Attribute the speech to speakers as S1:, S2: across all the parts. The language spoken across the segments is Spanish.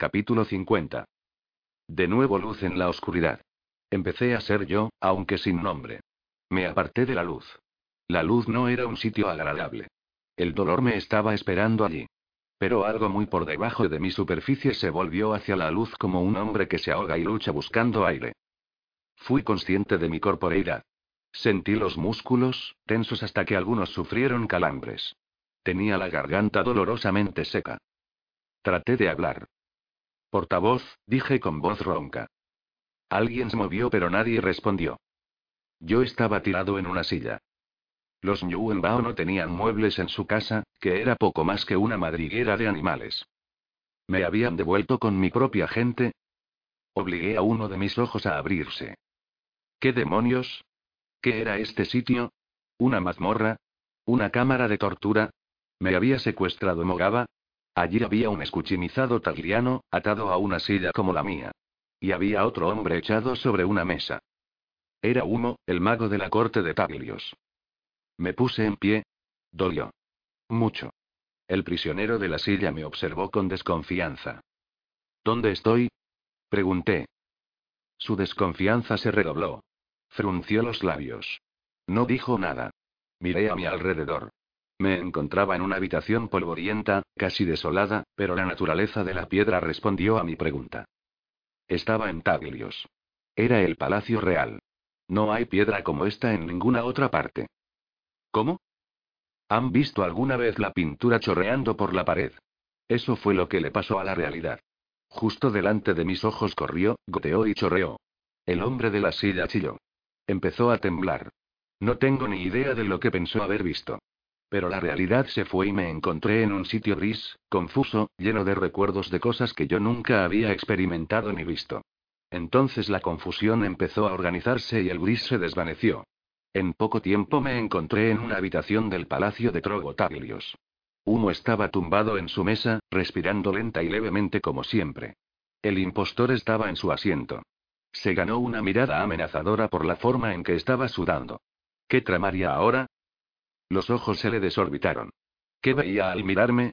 S1: Capítulo 50. De nuevo luz en la oscuridad. Empecé a ser yo, aunque sin nombre. Me aparté de la luz. La luz no era un sitio agradable. El dolor me estaba esperando allí. Pero algo muy por debajo de mi superficie se volvió hacia la luz como un hombre que se ahoga y lucha buscando aire. Fui consciente de mi corporeidad. Sentí los músculos, tensos hasta que algunos sufrieron calambres. Tenía la garganta dolorosamente seca. Traté de hablar. Portavoz, dije con voz ronca. Alguien se movió pero nadie respondió. Yo estaba tirado en una silla. Los Bao no tenían muebles en su casa, que era poco más que una madriguera de animales. ¿Me habían devuelto con mi propia gente? Obligué a uno de mis ojos a abrirse. ¿Qué demonios? ¿Qué era este sitio? ¿Una mazmorra? ¿Una cámara de tortura? ¿Me había secuestrado Mogaba? Allí había un escuchimizado tagliano, atado a una silla como la mía. Y había otro hombre echado sobre una mesa. Era Humo, el mago de la corte de Taglios. Me puse en pie. Dolió. Mucho. El prisionero de la silla me observó con desconfianza. ¿Dónde estoy? Pregunté. Su desconfianza se redobló. Frunció los labios. No dijo nada. Miré a mi alrededor. Me encontraba en una habitación polvorienta, casi desolada, pero la naturaleza de la piedra respondió a mi pregunta. Estaba en Taglios. Era el palacio real. No hay piedra como esta en ninguna otra parte. ¿Cómo? ¿Han visto alguna vez la pintura chorreando por la pared? Eso fue lo que le pasó a la realidad. Justo delante de mis ojos corrió, goteó y chorreó. El hombre de la silla chilló. Empezó a temblar. No tengo ni idea de lo que pensó haber visto. Pero la realidad se fue y me encontré en un sitio gris, confuso, lleno de recuerdos de cosas que yo nunca había experimentado ni visto. Entonces la confusión empezó a organizarse y el gris se desvaneció. En poco tiempo me encontré en una habitación del palacio de Trogotaglios. Humo estaba tumbado en su mesa, respirando lenta y levemente como siempre. El impostor estaba en su asiento. Se ganó una mirada amenazadora por la forma en que estaba sudando. ¿Qué tramaría ahora? Los ojos se le desorbitaron. ¿Qué veía al mirarme?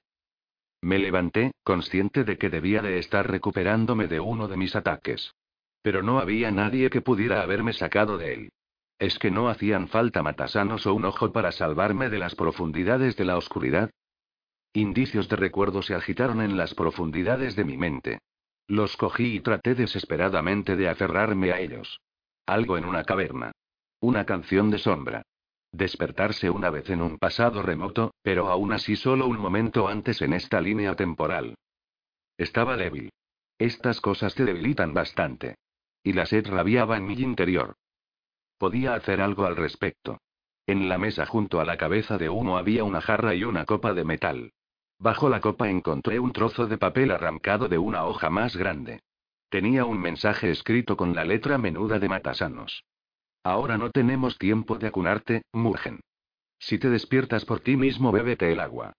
S1: Me levanté, consciente de que debía de estar recuperándome de uno de mis ataques. Pero no había nadie que pudiera haberme sacado de él. ¿Es que no hacían falta matasanos o un ojo para salvarme de las profundidades de la oscuridad? Indicios de recuerdo se agitaron en las profundidades de mi mente. Los cogí y traté desesperadamente de aferrarme a ellos. Algo en una caverna. Una canción de sombra. Despertarse una vez en un pasado remoto, pero aún así solo un momento antes en esta línea temporal. Estaba débil. Estas cosas te debilitan bastante. Y la sed rabiaba en mi interior. Podía hacer algo al respecto. En la mesa junto a la cabeza de uno había una jarra y una copa de metal. Bajo la copa encontré un trozo de papel arrancado de una hoja más grande. Tenía un mensaje escrito con la letra menuda de Matasanos. Ahora no tenemos tiempo de acunarte, Murgen. Si te despiertas por ti mismo, bébete el agua.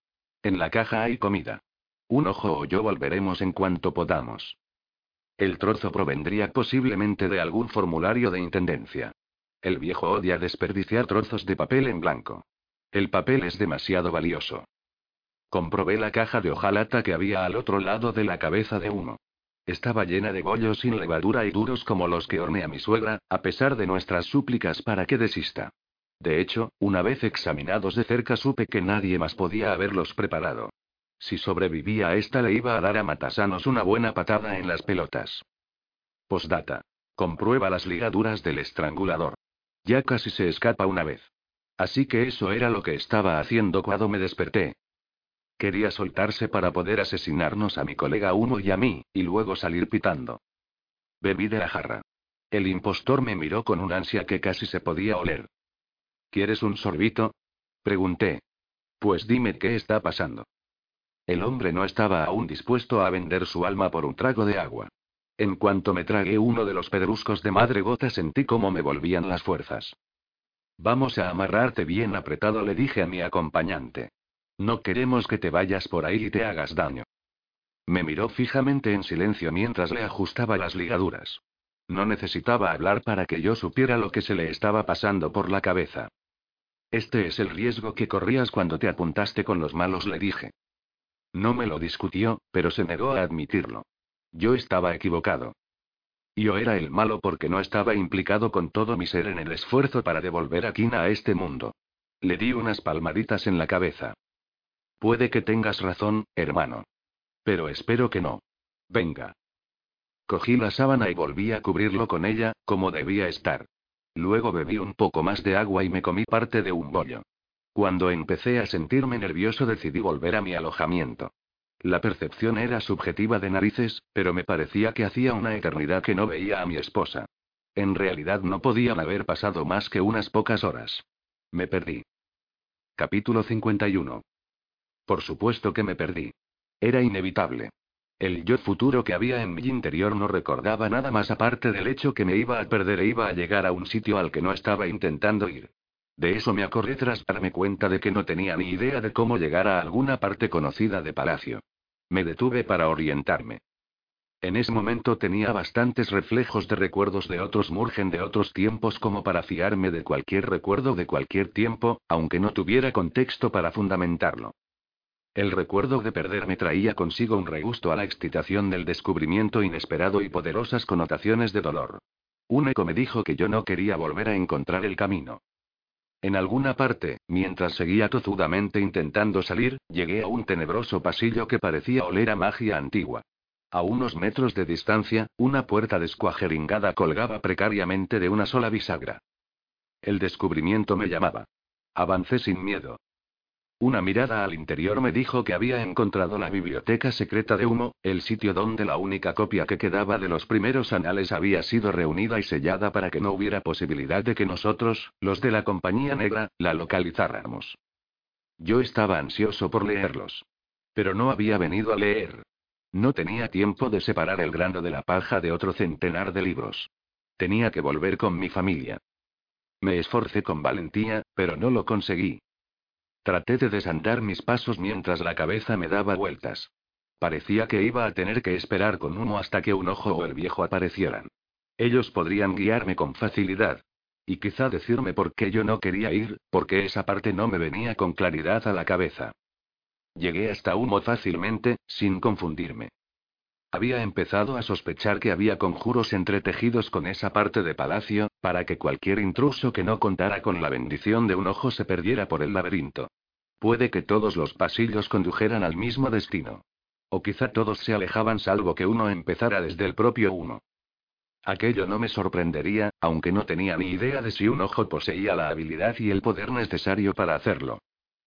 S1: En la caja hay comida. Un ojo o yo volveremos en cuanto podamos. El trozo provendría posiblemente de algún formulario de intendencia. El viejo odia desperdiciar trozos de papel en blanco. El papel es demasiado valioso. Comprobé la caja de hojalata que había al otro lado de la cabeza de uno. Estaba llena de bollos sin levadura y duros como los que hornea mi suegra, a pesar de nuestras súplicas para que desista. De hecho, una vez examinados de cerca supe que nadie más podía haberlos preparado. Si sobrevivía a esta le iba a dar a Matasanos una buena patada en las pelotas. Postdata. Comprueba las ligaduras del estrangulador. Ya casi se escapa una vez. Así que eso era lo que estaba haciendo cuando me desperté, Quería soltarse para poder asesinarnos a mi colega uno y a mí, y luego salir pitando. Bebí de la jarra. El impostor me miró con un ansia que casi se podía oler. ¿Quieres un sorbito? Pregunté. Pues dime qué está pasando. El hombre no estaba aún dispuesto a vender su alma por un trago de agua. En cuanto me tragué uno de los pedruscos de madre gota sentí cómo me volvían las fuerzas. Vamos a amarrarte bien apretado, le dije a mi acompañante. No queremos que te vayas por ahí y te hagas daño. Me miró fijamente en silencio mientras le ajustaba las ligaduras. No necesitaba hablar para que yo supiera lo que se le estaba pasando por la cabeza. Este es el riesgo que corrías cuando te apuntaste con los malos, le dije. No me lo discutió, pero se negó a admitirlo. Yo estaba equivocado. Yo era el malo porque no estaba implicado con todo mi ser en el esfuerzo para devolver a Kina a este mundo. Le di unas palmaditas en la cabeza. Puede que tengas razón, hermano. Pero espero que no. Venga. Cogí la sábana y volví a cubrirlo con ella, como debía estar. Luego bebí un poco más de agua y me comí parte de un bollo. Cuando empecé a sentirme nervioso decidí volver a mi alojamiento. La percepción era subjetiva de narices, pero me parecía que hacía una eternidad que no veía a mi esposa. En realidad no podían haber pasado más que unas pocas horas. Me perdí. Capítulo 51. Por supuesto que me perdí. Era inevitable. El yo futuro que había en mi interior no recordaba nada más aparte del hecho que me iba a perder e iba a llegar a un sitio al que no estaba intentando ir. De eso me acordé tras darme cuenta de que no tenía ni idea de cómo llegar a alguna parte conocida de Palacio. Me detuve para orientarme. En ese momento tenía bastantes reflejos de recuerdos de otros Murgen de otros tiempos como para fiarme de cualquier recuerdo de cualquier tiempo, aunque no tuviera contexto para fundamentarlo. El recuerdo de perderme traía consigo un regusto a la excitación del descubrimiento inesperado y poderosas connotaciones de dolor. Un eco me dijo que yo no quería volver a encontrar el camino. En alguna parte, mientras seguía tozudamente intentando salir, llegué a un tenebroso pasillo que parecía oler a magia antigua. A unos metros de distancia, una puerta descuajeringada colgaba precariamente de una sola bisagra. El descubrimiento me llamaba. Avancé sin miedo. Una mirada al interior me dijo que había encontrado la biblioteca secreta de Humo, el sitio donde la única copia que quedaba de los primeros anales había sido reunida y sellada para que no hubiera posibilidad de que nosotros, los de la Compañía Negra, la localizáramos. Yo estaba ansioso por leerlos. Pero no había venido a leer. No tenía tiempo de separar el grano de la paja de otro centenar de libros. Tenía que volver con mi familia. Me esforcé con valentía, pero no lo conseguí. Traté de desandar mis pasos mientras la cabeza me daba vueltas. Parecía que iba a tener que esperar con humo hasta que un ojo o el viejo aparecieran. Ellos podrían guiarme con facilidad. Y quizá decirme por qué yo no quería ir, porque esa parte no me venía con claridad a la cabeza. Llegué hasta humo fácilmente, sin confundirme. Había empezado a sospechar que había conjuros entretejidos con esa parte de palacio, para que cualquier intruso que no contara con la bendición de un ojo se perdiera por el laberinto. Puede que todos los pasillos condujeran al mismo destino. O quizá todos se alejaban salvo que uno empezara desde el propio uno. Aquello no me sorprendería, aunque no tenía ni idea de si un ojo poseía la habilidad y el poder necesario para hacerlo.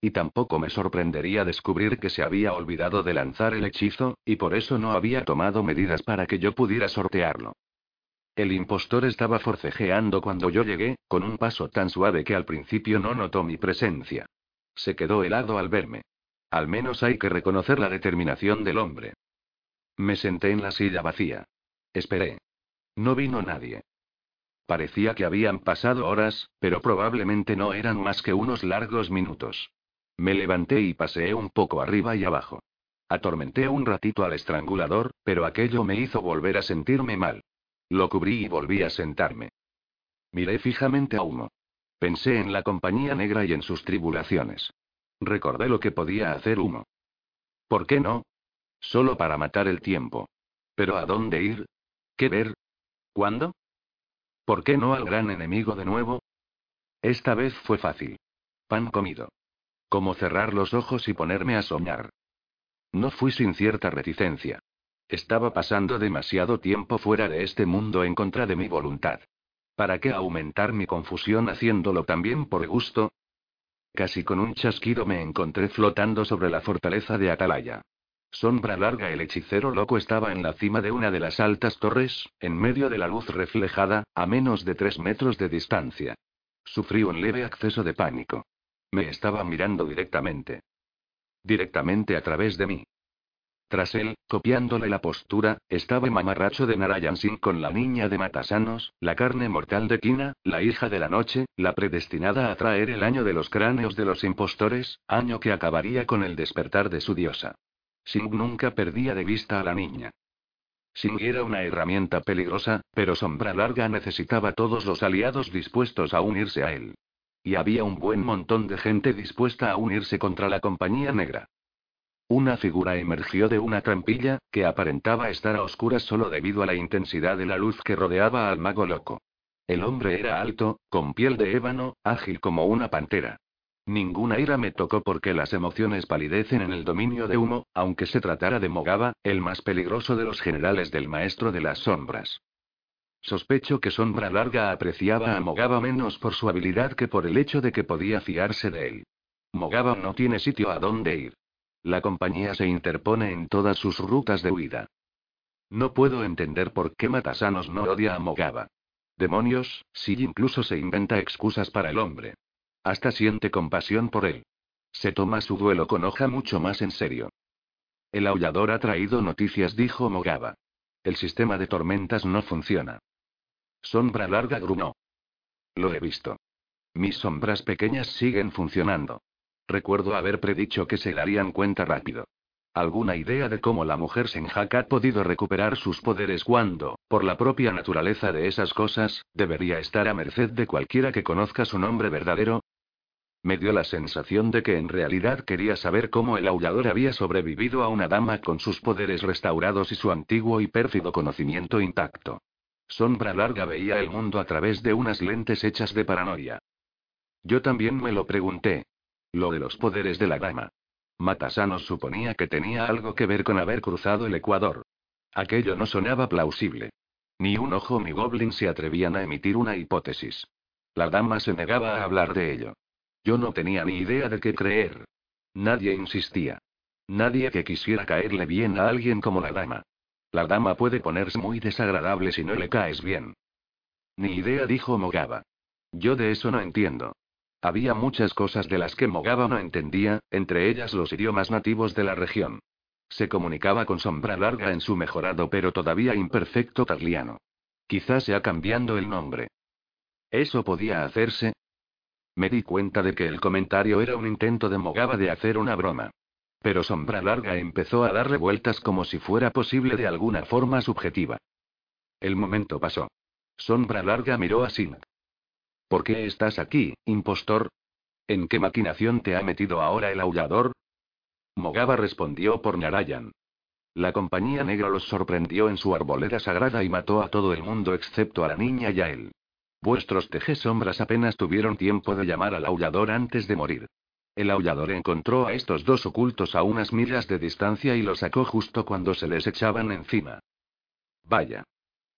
S1: Y tampoco me sorprendería descubrir que se había olvidado de lanzar el hechizo, y por eso no había tomado medidas para que yo pudiera sortearlo. El impostor estaba forcejeando cuando yo llegué, con un paso tan suave que al principio no notó mi presencia. Se quedó helado al verme. Al menos hay que reconocer la determinación del hombre. Me senté en la silla vacía. Esperé. No vino nadie. Parecía que habían pasado horas, pero probablemente no eran más que unos largos minutos. Me levanté y paseé un poco arriba y abajo. Atormenté un ratito al estrangulador, pero aquello me hizo volver a sentirme mal. Lo cubrí y volví a sentarme. Miré fijamente a Humo. Pensé en la compañía negra y en sus tribulaciones. Recordé lo que podía hacer Humo. ¿Por qué no? Solo para matar el tiempo. ¿Pero a dónde ir? ¿Qué ver? ¿Cuándo? ¿Por qué no al gran enemigo de nuevo? Esta vez fue fácil. Pan comido. Como cerrar los ojos y ponerme a soñar. No fui sin cierta reticencia. Estaba pasando demasiado tiempo fuera de este mundo en contra de mi voluntad. ¿Para qué aumentar mi confusión haciéndolo también por gusto? Casi con un chasquido me encontré flotando sobre la fortaleza de Atalaya. Sombra larga el hechicero loco estaba en la cima de una de las altas torres, en medio de la luz reflejada, a menos de tres metros de distancia. Sufrí un leve acceso de pánico. Me estaba mirando directamente. Directamente a través de mí. Tras él, copiándole la postura, estaba mamarracho de Narayan Singh con la niña de Matasanos, la carne mortal de Kina, la hija de la noche, la predestinada a traer el año de los cráneos de los impostores, año que acabaría con el despertar de su diosa. Singh nunca perdía de vista a la niña. Singh era una herramienta peligrosa, pero Sombra Larga necesitaba todos los aliados dispuestos a unirse a él. Y había un buen montón de gente dispuesta a unirse contra la compañía negra. Una figura emergió de una trampilla, que aparentaba estar a oscuras solo debido a la intensidad de la luz que rodeaba al mago loco. El hombre era alto, con piel de ébano, ágil como una pantera. Ninguna ira me tocó porque las emociones palidecen en el dominio de humo, aunque se tratara de Mogaba, el más peligroso de los generales del maestro de las sombras. Sospecho que Sombra Larga apreciaba a Mogaba menos por su habilidad que por el hecho de que podía fiarse de él. Mogaba no tiene sitio a dónde ir. La compañía se interpone en todas sus rutas de huida. No puedo entender por qué Matasanos no odia a Mogaba. Demonios, si incluso se inventa excusas para el hombre. Hasta siente compasión por él. Se toma su duelo con hoja mucho más en serio. El aullador ha traído noticias, dijo Mogaba. El sistema de tormentas no funciona. Sombra larga grunó. Lo he visto. Mis sombras pequeñas siguen funcionando. Recuerdo haber predicho que se darían cuenta rápido. ¿Alguna idea de cómo la mujer Senjak ha podido recuperar sus poderes cuando, por la propia naturaleza de esas cosas, debería estar a merced de cualquiera que conozca su nombre verdadero? Me dio la sensación de que en realidad quería saber cómo el aullador había sobrevivido a una dama con sus poderes restaurados y su antiguo y pérfido conocimiento intacto. Sombra larga veía el mundo a través de unas lentes hechas de paranoia. Yo también me lo pregunté, lo de los poderes de la dama. Matasanos suponía que tenía algo que ver con haber cruzado el Ecuador. Aquello no sonaba plausible. Ni un ojo ni Goblin se atrevían a emitir una hipótesis. La dama se negaba a hablar de ello. Yo no tenía ni idea de qué creer. Nadie insistía. Nadie que quisiera caerle bien a alguien como la dama. La dama puede ponerse muy desagradable si no le caes bien. Ni idea, dijo Mogaba. Yo de eso no entiendo. Había muchas cosas de las que Mogaba no entendía, entre ellas los idiomas nativos de la región. Se comunicaba con sombra larga en su mejorado pero todavía imperfecto tarliano. Quizás sea cambiando el nombre. ¿Eso podía hacerse? Me di cuenta de que el comentario era un intento de Mogaba de hacer una broma. Pero Sombra Larga empezó a darle vueltas como si fuera posible de alguna forma subjetiva. El momento pasó. Sombra Larga miró a Singh. ¿Por qué estás aquí, impostor? ¿En qué maquinación te ha metido ahora el aullador? Mogaba respondió por Narayan. La compañía negra los sorprendió en su arboleda sagrada y mató a todo el mundo excepto a la niña y a él. Vuestros sombras apenas tuvieron tiempo de llamar al aullador antes de morir. El aullador encontró a estos dos ocultos a unas millas de distancia y los sacó justo cuando se les echaban encima. Vaya.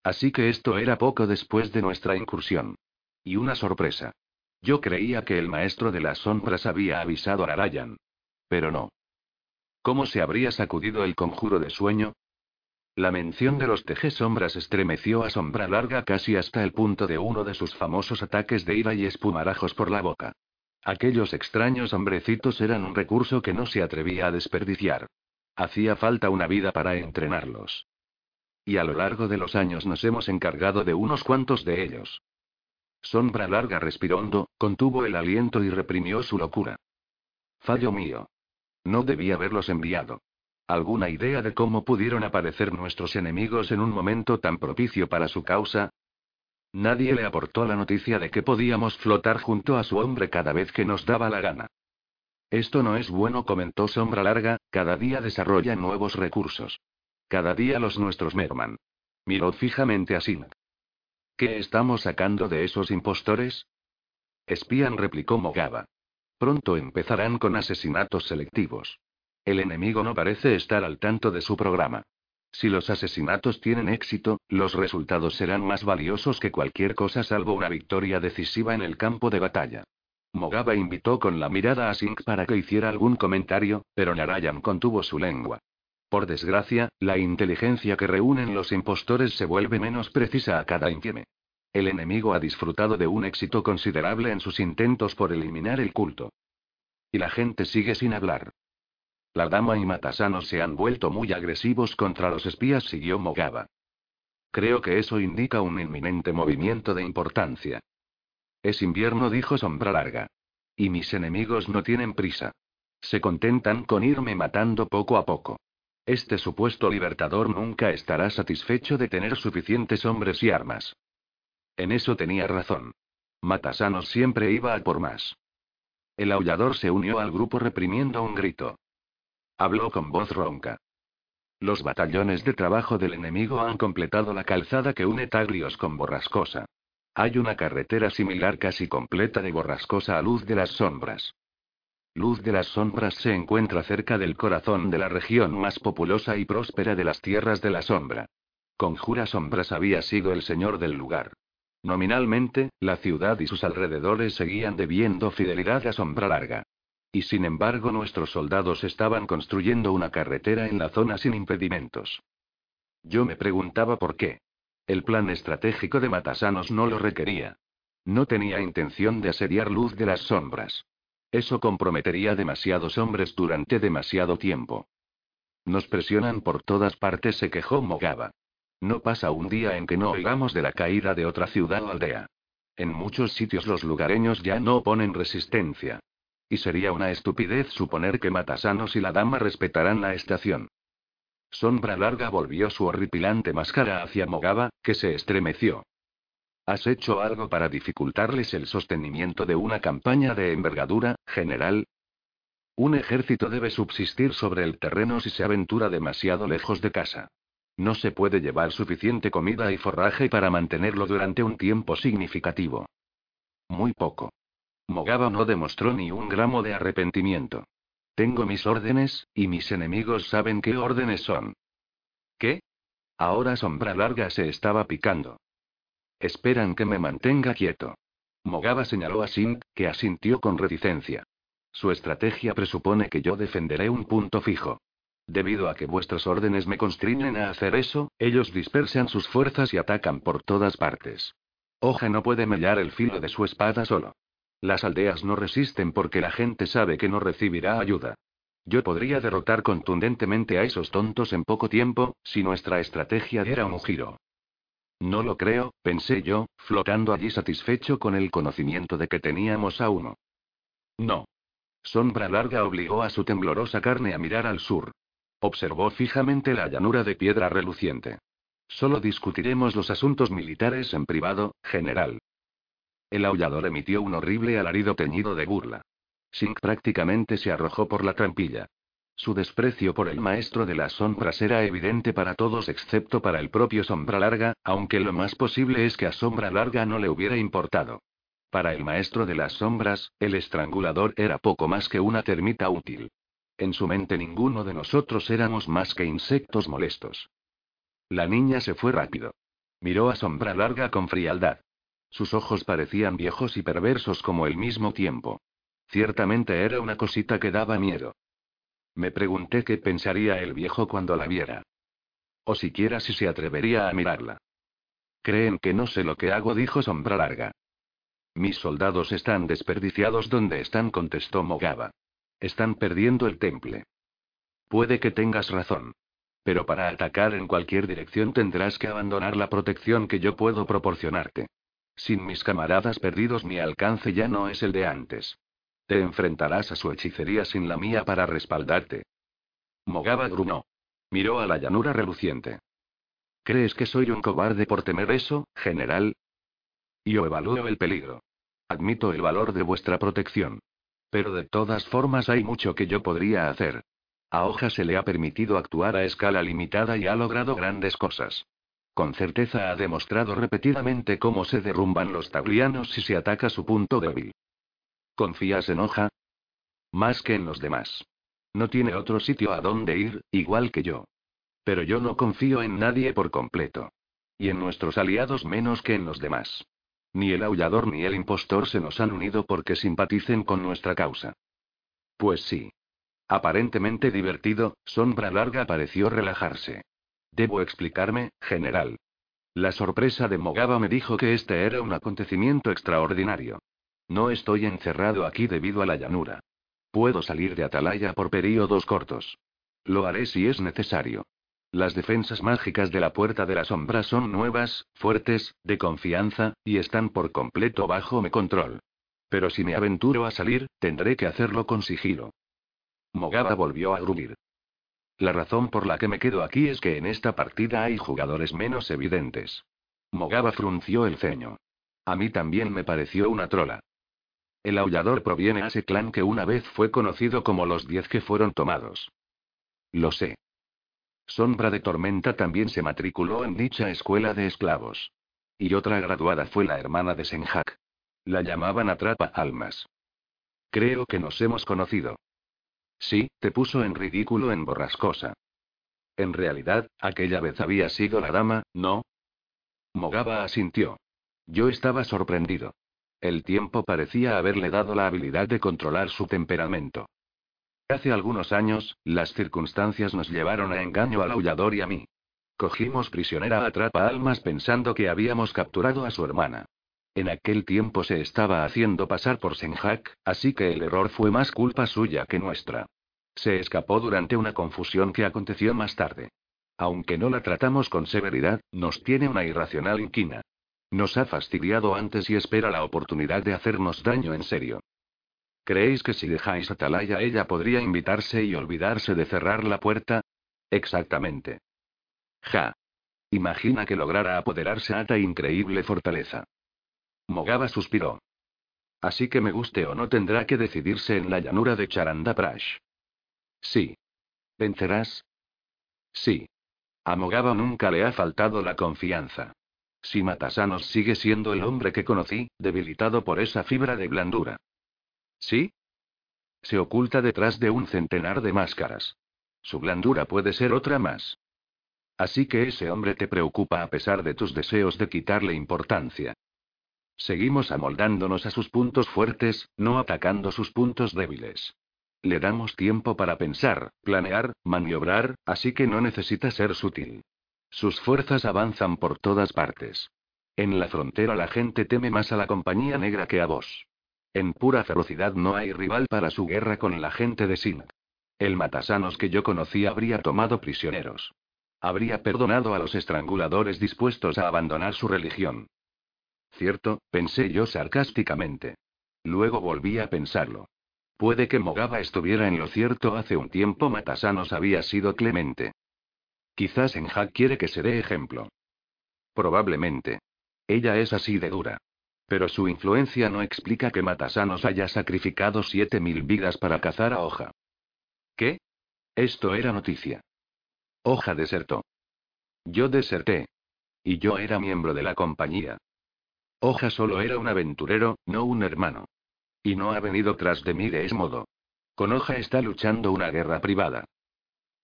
S1: Así que esto era poco después de nuestra incursión. Y una sorpresa. Yo creía que el maestro de las sombras había avisado a Narayan. Pero no. ¿Cómo se habría sacudido el conjuro de sueño? La mención de los sombras estremeció a Sombra Larga casi hasta el punto de uno de sus famosos ataques de ira y espumarajos por la boca. Aquellos extraños hombrecitos eran un recurso que no se atrevía a desperdiciar. Hacía falta una vida para entrenarlos. Y a lo largo de los años nos hemos encargado de unos cuantos de ellos. Sombra larga respiró contuvo el aliento y reprimió su locura. Fallo mío. No debía haberlos enviado. ¿Alguna idea de cómo pudieron aparecer nuestros enemigos en un momento tan propicio para su causa? Nadie le aportó la noticia de que podíamos flotar junto a su hombre cada vez que nos daba la gana. Esto no es bueno, comentó Sombra Larga, cada día desarrolla nuevos recursos. Cada día los nuestros merman. Miró fijamente a Singh. ¿Qué estamos sacando de esos impostores? Espían, replicó Mogaba. Pronto empezarán con asesinatos selectivos. El enemigo no parece estar al tanto de su programa. Si los asesinatos tienen éxito, los resultados serán más valiosos que cualquier cosa salvo una victoria decisiva en el campo de batalla. Mogaba invitó con la mirada a Singh para que hiciera algún comentario, pero Narayan contuvo su lengua. Por desgracia, la inteligencia que reúnen los impostores se vuelve menos precisa a cada intieme. El enemigo ha disfrutado de un éxito considerable en sus intentos por eliminar el culto. Y la gente sigue sin hablar. La dama y Matasano se han vuelto muy agresivos contra los espías, siguió Mogaba. Creo que eso indica un inminente movimiento de importancia. Es invierno, dijo Sombra Larga. Y mis enemigos no tienen prisa. Se contentan con irme matando poco a poco. Este supuesto libertador nunca estará satisfecho de tener suficientes hombres y armas. En eso tenía razón. Matasanos siempre iba a por más. El aullador se unió al grupo reprimiendo un grito. Habló con voz ronca. Los batallones de trabajo del enemigo han completado la calzada que une Taglios con Borrascosa. Hay una carretera similar casi completa de Borrascosa a Luz de las Sombras. Luz de las Sombras se encuentra cerca del corazón de la región más populosa y próspera de las tierras de la sombra. Conjura Sombras había sido el señor del lugar. Nominalmente, la ciudad y sus alrededores seguían debiendo fidelidad a Sombra Larga. Y sin embargo nuestros soldados estaban construyendo una carretera en la zona sin impedimentos. Yo me preguntaba por qué. El plan estratégico de Matasanos no lo requería. No tenía intención de asediar Luz de las Sombras. Eso comprometería demasiados hombres durante demasiado tiempo. Nos presionan por todas partes, se quejó Mogaba. No pasa un día en que no oigamos de la caída de otra ciudad o aldea. En muchos sitios los lugareños ya no oponen resistencia. Y sería una estupidez suponer que Matasanos y la dama respetarán la estación. Sombra Larga volvió su horripilante máscara hacia Mogaba, que se estremeció. ¿Has hecho algo para dificultarles el sostenimiento de una campaña de envergadura, general? Un ejército debe subsistir sobre el terreno si se aventura demasiado lejos de casa. No se puede llevar suficiente comida y forraje para mantenerlo durante un tiempo significativo. Muy poco. Mogaba no demostró ni un gramo de arrepentimiento. Tengo mis órdenes, y mis enemigos saben qué órdenes son. ¿Qué? Ahora Sombra Larga se estaba picando. Esperan que me mantenga quieto. Mogaba señaló a Singh, que asintió con reticencia. Su estrategia presupone que yo defenderé un punto fijo. Debido a que vuestras órdenes me constriñen a hacer eso, ellos dispersan sus fuerzas y atacan por todas partes. Hoja no puede mellar el filo de su espada solo. Las aldeas no resisten porque la gente sabe que no recibirá ayuda. Yo podría derrotar contundentemente a esos tontos en poco tiempo, si nuestra estrategia diera un giro. No lo creo, pensé yo, flotando allí satisfecho con el conocimiento de que teníamos a uno. No. Sombra larga obligó a su temblorosa carne a mirar al sur. Observó fijamente la llanura de piedra reluciente. Solo discutiremos los asuntos militares en privado, general. El aullador emitió un horrible alarido teñido de burla. Sink prácticamente se arrojó por la trampilla. Su desprecio por el maestro de las sombras era evidente para todos excepto para el propio Sombra Larga, aunque lo más posible es que a Sombra Larga no le hubiera importado. Para el maestro de las sombras, el estrangulador era poco más que una termita útil. En su mente ninguno de nosotros éramos más que insectos molestos. La niña se fue rápido. Miró a Sombra Larga con frialdad. Sus ojos parecían viejos y perversos como el mismo tiempo. Ciertamente era una cosita que daba miedo. Me pregunté qué pensaría el viejo cuando la viera. O siquiera si se atrevería a mirarla. Creen que no sé lo que hago, dijo Sombra Larga. Mis soldados están desperdiciados donde están, contestó Mogaba. Están perdiendo el temple. Puede que tengas razón. Pero para atacar en cualquier dirección tendrás que abandonar la protección que yo puedo proporcionarte. Sin mis camaradas perdidos mi alcance ya no es el de antes. Te enfrentarás a su hechicería sin la mía para respaldarte. Mogaba grunó. Miró a la llanura reluciente. ¿Crees que soy un cobarde por temer eso, general? Yo evalúo el peligro. Admito el valor de vuestra protección. Pero de todas formas hay mucho que yo podría hacer. A Hoja se le ha permitido actuar a escala limitada y ha logrado grandes cosas. Con certeza ha demostrado repetidamente cómo se derrumban los tablianos si se ataca su punto débil. ¿Confías en Hoja? Más que en los demás. No tiene otro sitio a donde ir, igual que yo. Pero yo no confío en nadie por completo. Y en nuestros aliados menos que en los demás. Ni el aullador ni el impostor se nos han unido porque simpaticen con nuestra causa. Pues sí. Aparentemente divertido, Sombra Larga pareció relajarse. Debo explicarme, general. La sorpresa de Mogaba me dijo que este era un acontecimiento extraordinario. No estoy encerrado aquí debido a la llanura. Puedo salir de Atalaya por períodos cortos. Lo haré si es necesario. Las defensas mágicas de la Puerta de la Sombra son nuevas, fuertes, de confianza, y están por completo bajo mi control. Pero si me aventuro a salir, tendré que hacerlo con sigilo. Mogaba volvió a gruñir. La razón por la que me quedo aquí es que en esta partida hay jugadores menos evidentes. Mogaba frunció el ceño. A mí también me pareció una trola. El aullador proviene a ese clan que una vez fue conocido como los diez que fueron tomados. Lo sé. Sombra de Tormenta también se matriculó en dicha escuela de esclavos. Y otra graduada fue la hermana de Senjak. La llamaban Atrapa Almas. Creo que nos hemos conocido. Sí, te puso en ridículo en borrascosa. En realidad, aquella vez había sido la dama, ¿no? Mogaba asintió. Yo estaba sorprendido. El tiempo parecía haberle dado la habilidad de controlar su temperamento. Hace algunos años, las circunstancias nos llevaron a engaño al aullador y a mí. Cogimos prisionera a Atrapa Almas pensando que habíamos capturado a su hermana. En aquel tiempo se estaba haciendo pasar por Senjak, así que el error fue más culpa suya que nuestra. Se escapó durante una confusión que aconteció más tarde. Aunque no la tratamos con severidad, nos tiene una irracional inquina. Nos ha fastidiado antes y espera la oportunidad de hacernos daño en serio. ¿Creéis que si dejáis a Talaya ella podría invitarse y olvidarse de cerrar la puerta? Exactamente. Ja. Imagina que lograra apoderarse a ta increíble fortaleza. Mogaba suspiró. Así que me guste o no tendrá que decidirse en la llanura de Charandaprash. Sí. ¿Vencerás? Sí. A Mogaba nunca le ha faltado la confianza. Si Matasanos sigue siendo el hombre que conocí, debilitado por esa fibra de blandura. ¿Sí? Se oculta detrás de un centenar de máscaras. Su blandura puede ser otra más. Así que ese hombre te preocupa a pesar de tus deseos de quitarle importancia. Seguimos amoldándonos a sus puntos fuertes, no atacando sus puntos débiles. Le damos tiempo para pensar, planear, maniobrar, así que no necesita ser sutil. Sus fuerzas avanzan por todas partes. En la frontera la gente teme más a la compañía negra que a vos. En pura ferocidad no hay rival para su guerra con la gente de Sin. El matasanos que yo conocí habría tomado prisioneros. Habría perdonado a los estranguladores dispuestos a abandonar su religión. Cierto, pensé yo sarcásticamente. Luego volví a pensarlo. Puede que Mogaba estuviera en lo cierto hace un tiempo Matasanos había sido clemente. Quizás Enjak quiere que se dé ejemplo. Probablemente. Ella es así de dura. Pero su influencia no explica que Matasanos haya sacrificado siete mil vidas para cazar a Hoja. ¿Qué? Esto era noticia. Hoja desertó. Yo deserté. Y yo era miembro de la compañía. Hoja solo era un aventurero, no un hermano. Y no ha venido tras de mí de ese modo. Con Hoja está luchando una guerra privada.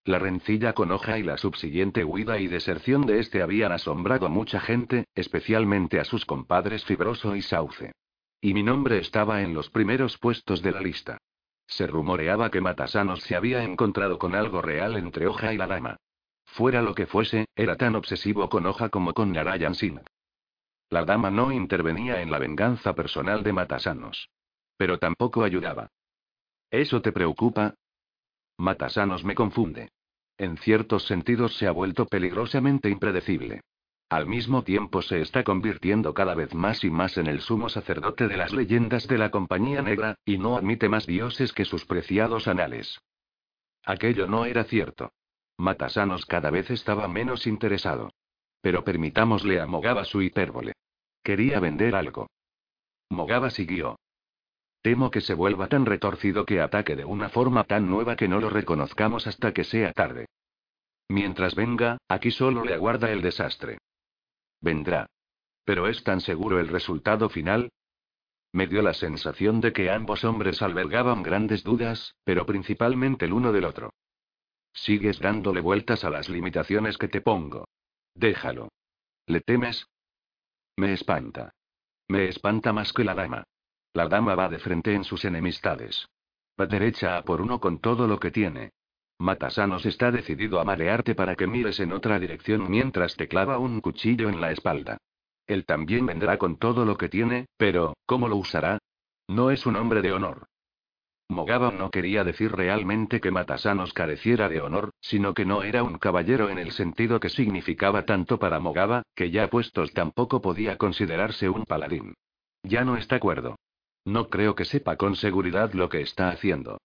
S1: La rencilla con Hoja y la subsiguiente huida y deserción de este habían asombrado a mucha gente, especialmente a sus compadres Fibroso y Sauce. Y mi nombre estaba en los primeros puestos de la lista. Se rumoreaba que Matasanos se había encontrado con algo real entre Hoja y la dama. Fuera lo que fuese, era tan obsesivo con Hoja como con Narayan Singh. La dama no intervenía en la venganza personal de Matasanos. Pero tampoco ayudaba. ¿Eso te preocupa? Matasanos me confunde. En ciertos sentidos se ha vuelto peligrosamente impredecible. Al mismo tiempo se está convirtiendo cada vez más y más en el sumo sacerdote de las leyendas de la Compañía Negra, y no admite más dioses que sus preciados anales. Aquello no era cierto. Matasanos cada vez estaba menos interesado. Pero permitámosle a Mogaba su hipérbole. Quería vender algo. Mogaba siguió. Temo que se vuelva tan retorcido que ataque de una forma tan nueva que no lo reconozcamos hasta que sea tarde. Mientras venga, aquí solo le aguarda el desastre. Vendrá. Pero ¿es tan seguro el resultado final? Me dio la sensación de que ambos hombres albergaban grandes dudas, pero principalmente el uno del otro. Sigues dándole vueltas a las limitaciones que te pongo. Déjalo. ¿Le temes? Me espanta. Me espanta más que la dama. La dama va de frente en sus enemistades. Va derecha a por uno con todo lo que tiene. Matasanos está decidido a marearte para que mires en otra dirección mientras te clava un cuchillo en la espalda. Él también vendrá con todo lo que tiene, pero, ¿cómo lo usará? No es un hombre de honor. Mogaba no quería decir realmente que Matasanos careciera de honor, sino que no era un caballero en el sentido que significaba tanto para Mogaba, que ya puestos tampoco podía considerarse un paladín. Ya no está acuerdo. No creo que sepa con seguridad lo que está haciendo.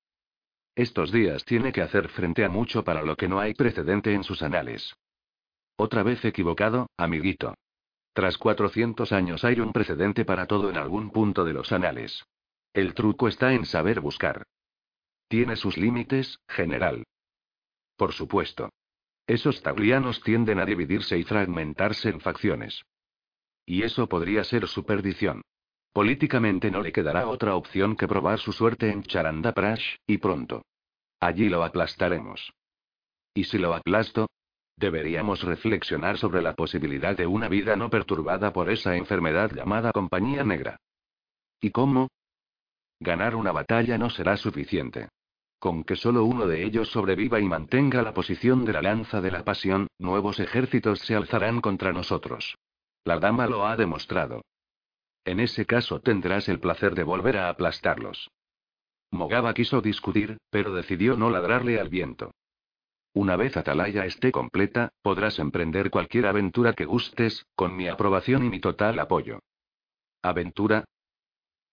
S1: Estos días tiene que hacer frente a mucho para lo que no hay precedente en sus anales. Otra vez equivocado, amiguito. Tras 400 años hay un precedente para todo en algún punto de los anales. El truco está en saber buscar. Tiene sus límites, general. Por supuesto. Esos taglianos tienden a dividirse y fragmentarse en facciones. Y eso podría ser su perdición. Políticamente no le quedará otra opción que probar su suerte en Charandaprash, y pronto. Allí lo aplastaremos. ¿Y si lo aplasto? Deberíamos reflexionar sobre la posibilidad de una vida no perturbada por esa enfermedad llamada compañía negra. ¿Y cómo? Ganar una batalla no será suficiente. Con que solo uno de ellos sobreviva y mantenga la posición de la lanza de la pasión, nuevos ejércitos se alzarán contra nosotros. La dama lo ha demostrado. En ese caso tendrás el placer de volver a aplastarlos. Mogaba quiso discutir, pero decidió no ladrarle al viento. Una vez Atalaya esté completa, podrás emprender cualquier aventura que gustes, con mi aprobación y mi total apoyo. ¿Aventura?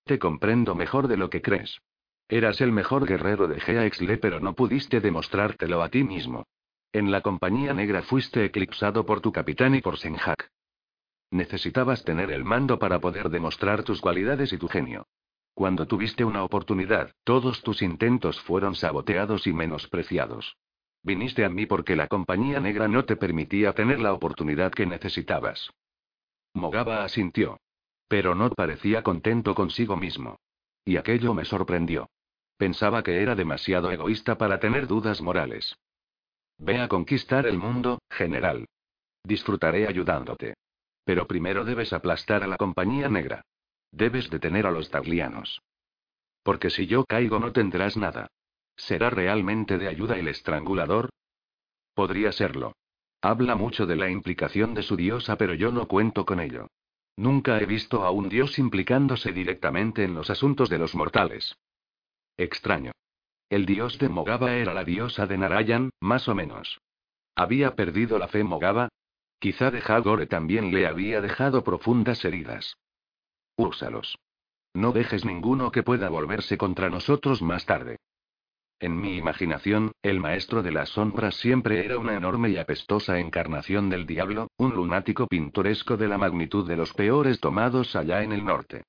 S1: Te comprendo mejor de lo que crees. Eras el mejor guerrero de Geaxle, pero no pudiste demostrártelo a ti mismo. En la compañía negra fuiste eclipsado por tu capitán y por Senjak. Necesitabas tener el mando para poder demostrar tus cualidades y tu genio. Cuando tuviste una oportunidad, todos tus intentos fueron saboteados y menospreciados. Viniste a mí porque la compañía negra no te permitía tener la oportunidad que necesitabas. Mogaba asintió. Pero no parecía contento consigo mismo. Y aquello me sorprendió. Pensaba que era demasiado egoísta para tener dudas morales. Ve a conquistar el mundo, general. Disfrutaré ayudándote. Pero primero debes aplastar a la compañía negra. Debes detener a los taglianos. Porque si yo caigo no tendrás nada. ¿Será realmente de ayuda el estrangulador? Podría serlo. Habla mucho de la implicación de su diosa, pero yo no cuento con ello. Nunca he visto a un dios implicándose directamente en los asuntos de los mortales. Extraño. El dios de Mogaba era la diosa de Narayan, más o menos. ¿Había perdido la fe Mogaba? Quizá de Hagore también le había dejado profundas heridas. Úsalos. No dejes ninguno que pueda volverse contra nosotros más tarde. En mi imaginación, el maestro de las sombras siempre era una enorme y apestosa encarnación del diablo, un lunático pintoresco de la magnitud de los peores tomados allá en el norte.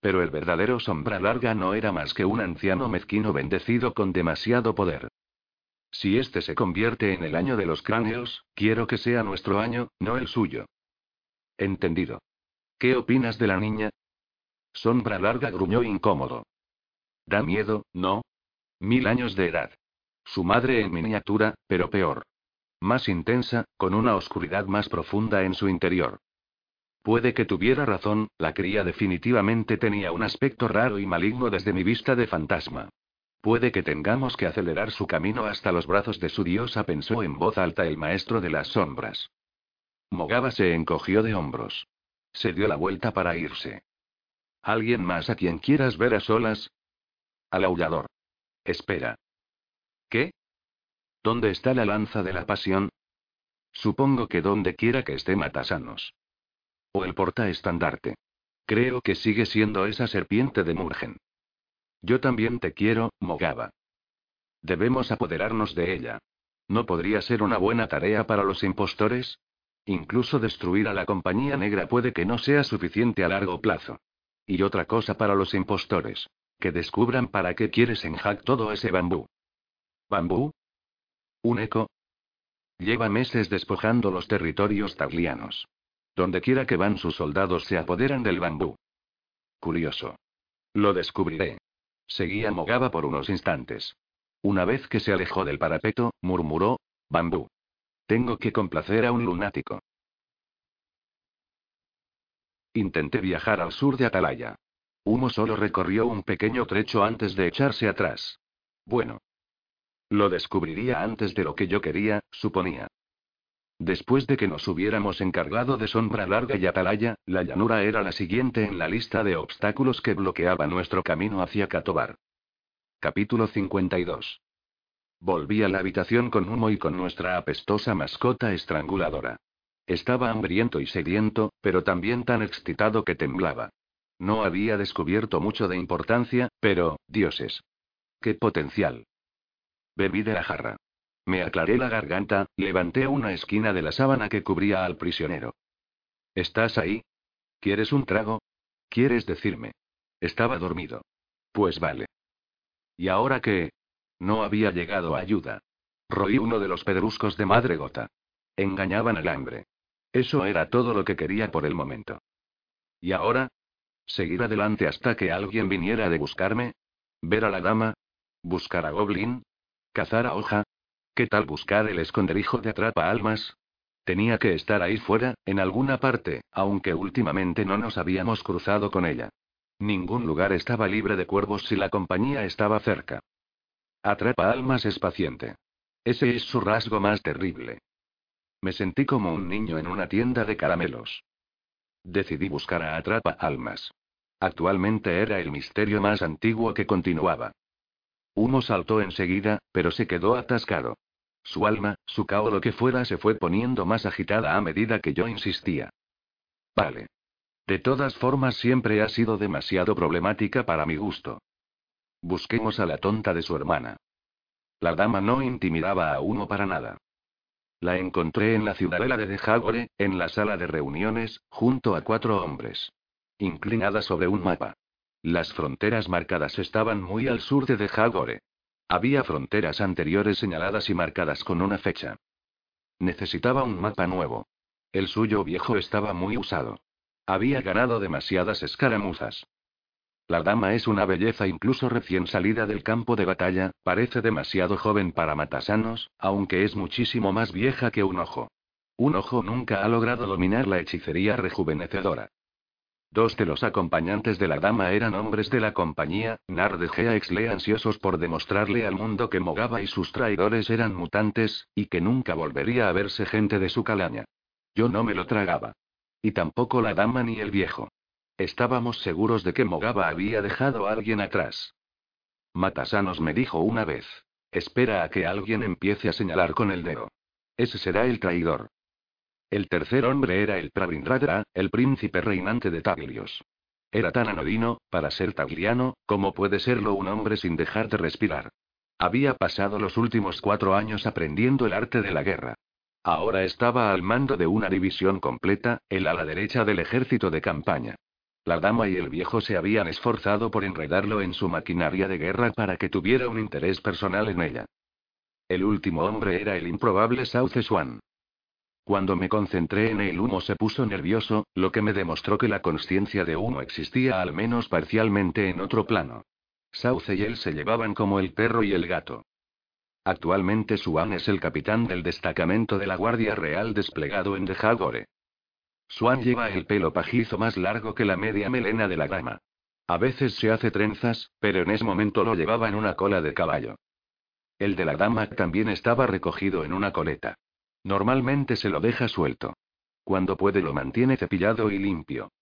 S1: Pero el verdadero sombra larga no era más que un anciano mezquino bendecido con demasiado poder. Si este se convierte en el año de los cráneos, quiero que sea nuestro año, no el suyo. Entendido. ¿Qué opinas de la niña? Sombra larga gruñó incómodo. Da miedo, ¿no? Mil años de edad. Su madre en miniatura, pero peor. Más intensa, con una oscuridad más profunda en su interior. Puede que tuviera razón, la cría definitivamente tenía un aspecto raro y maligno desde mi vista de fantasma. Puede que tengamos que acelerar su camino hasta los brazos de su diosa, pensó en voz alta el maestro de las sombras. Mogaba se encogió de hombros. Se dio la vuelta para irse. ¿Alguien más a quien quieras ver a solas? Al aullador. Espera. ¿Qué? ¿Dónde está la lanza de la pasión? Supongo que donde quiera que esté Matasanos. O el portaestandarte. Creo que sigue siendo esa serpiente de Murgen. Yo también te quiero, Mogaba. Debemos apoderarnos de ella. ¿No podría ser una buena tarea para los impostores? Incluso destruir a la compañía negra puede que no sea suficiente a largo plazo. Y otra cosa para los impostores. Que descubran para qué quieres en Hack todo ese bambú. ¿Bambú? ¿Un eco? Lleva meses despojando los territorios taglianos. Donde quiera que van sus soldados se apoderan del bambú. Curioso. Lo descubriré. Seguía Mogaba por unos instantes. Una vez que se alejó del parapeto, murmuró, bambú. Tengo que complacer a un lunático. Intenté viajar al sur de Atalaya. Humo solo recorrió un pequeño trecho antes de echarse atrás. Bueno. Lo descubriría antes de lo que yo quería, suponía. Después de que nos hubiéramos encargado de Sombra Larga y Atalaya, la llanura era la siguiente en la lista de obstáculos que bloqueaba nuestro camino hacia Catobar. Capítulo 52. Volví a la habitación con humo y con nuestra apestosa mascota estranguladora. Estaba hambriento y sediento, pero también tan excitado que temblaba. No había descubierto mucho de importancia, pero, dioses. ¡Qué potencial! Bebí de la jarra. Me aclaré la garganta, levanté una esquina de la sábana que cubría al prisionero. ¿Estás ahí? ¿Quieres un trago? ¿Quieres decirme? Estaba dormido. Pues vale. ¿Y ahora qué? No había llegado ayuda. Roí uno de los pedruscos de madre gota. Engañaban al hambre. Eso era todo lo que quería por el momento. ¿Y ahora? ¿Seguir adelante hasta que alguien viniera de buscarme? ¿Ver a la dama? ¿Buscar a Goblin? ¿Cazar a hoja? ¿Qué tal buscar el esconderijo de atrapa almas? Tenía que estar ahí fuera, en alguna parte, aunque últimamente no nos habíamos cruzado con ella. Ningún lugar estaba libre de cuervos si la compañía estaba cerca. Atrapa almas es paciente. Ese es su rasgo más terrible. Me sentí como un niño en una tienda de caramelos. Decidí buscar a Atrapa Almas. Actualmente era el misterio más antiguo que continuaba. Uno saltó enseguida, pero se quedó atascado. Su alma, su cao lo que fuera, se fue poniendo más agitada a medida que yo insistía. Vale. De todas formas, siempre ha sido demasiado problemática para mi gusto. Busquemos a la tonta de su hermana. La dama no intimidaba a uno para nada. La encontré en la ciudadela de Dejagore, en la sala de reuniones, junto a cuatro hombres. Inclinada sobre un mapa. Las fronteras marcadas estaban muy al sur de Dejagore. Había fronteras anteriores señaladas y marcadas con una fecha. Necesitaba un mapa nuevo. El suyo viejo estaba muy usado. Había ganado demasiadas escaramuzas. La dama es una belleza incluso recién salida del campo de batalla, parece demasiado joven para matasanos, aunque es muchísimo más vieja que un ojo. Un ojo nunca ha logrado dominar la hechicería rejuvenecedora. Dos de los acompañantes de la dama eran hombres de la compañía, Nar de Geaxle ansiosos por demostrarle al mundo que Mogaba y sus traidores eran mutantes, y que nunca volvería a verse gente de su calaña. Yo no me lo tragaba. Y tampoco la dama ni el viejo. Estábamos seguros de que Mogaba había dejado a alguien atrás. Matasanos me dijo una vez. Espera a que alguien empiece a señalar con el dedo. Ese será el traidor. El tercer hombre era el Pravindradra, el príncipe reinante de Taglios. Era tan anodino, para ser tagliano, como puede serlo un hombre sin dejar de respirar. Había pasado los últimos cuatro años aprendiendo el arte de la guerra. Ahora estaba al mando de una división completa, el ala derecha del ejército de campaña. La dama y el viejo se habían esforzado por enredarlo en su maquinaria de guerra para que tuviera un interés personal en ella. El último hombre era el improbable Sauce Swan. Cuando me concentré en el humo se puso nervioso, lo que me demostró que la conciencia de uno existía al menos parcialmente en otro plano. Sauce y él se llevaban como el perro y el gato. Actualmente Swan es el capitán del destacamento de la Guardia Real desplegado en Dejagore. Swan lleva el pelo pajizo más largo que la media melena de la dama. A veces se hace trenzas, pero en ese momento lo llevaba en una cola de caballo. El de la dama también estaba recogido en una coleta. Normalmente se lo deja suelto. Cuando puede lo mantiene cepillado y limpio.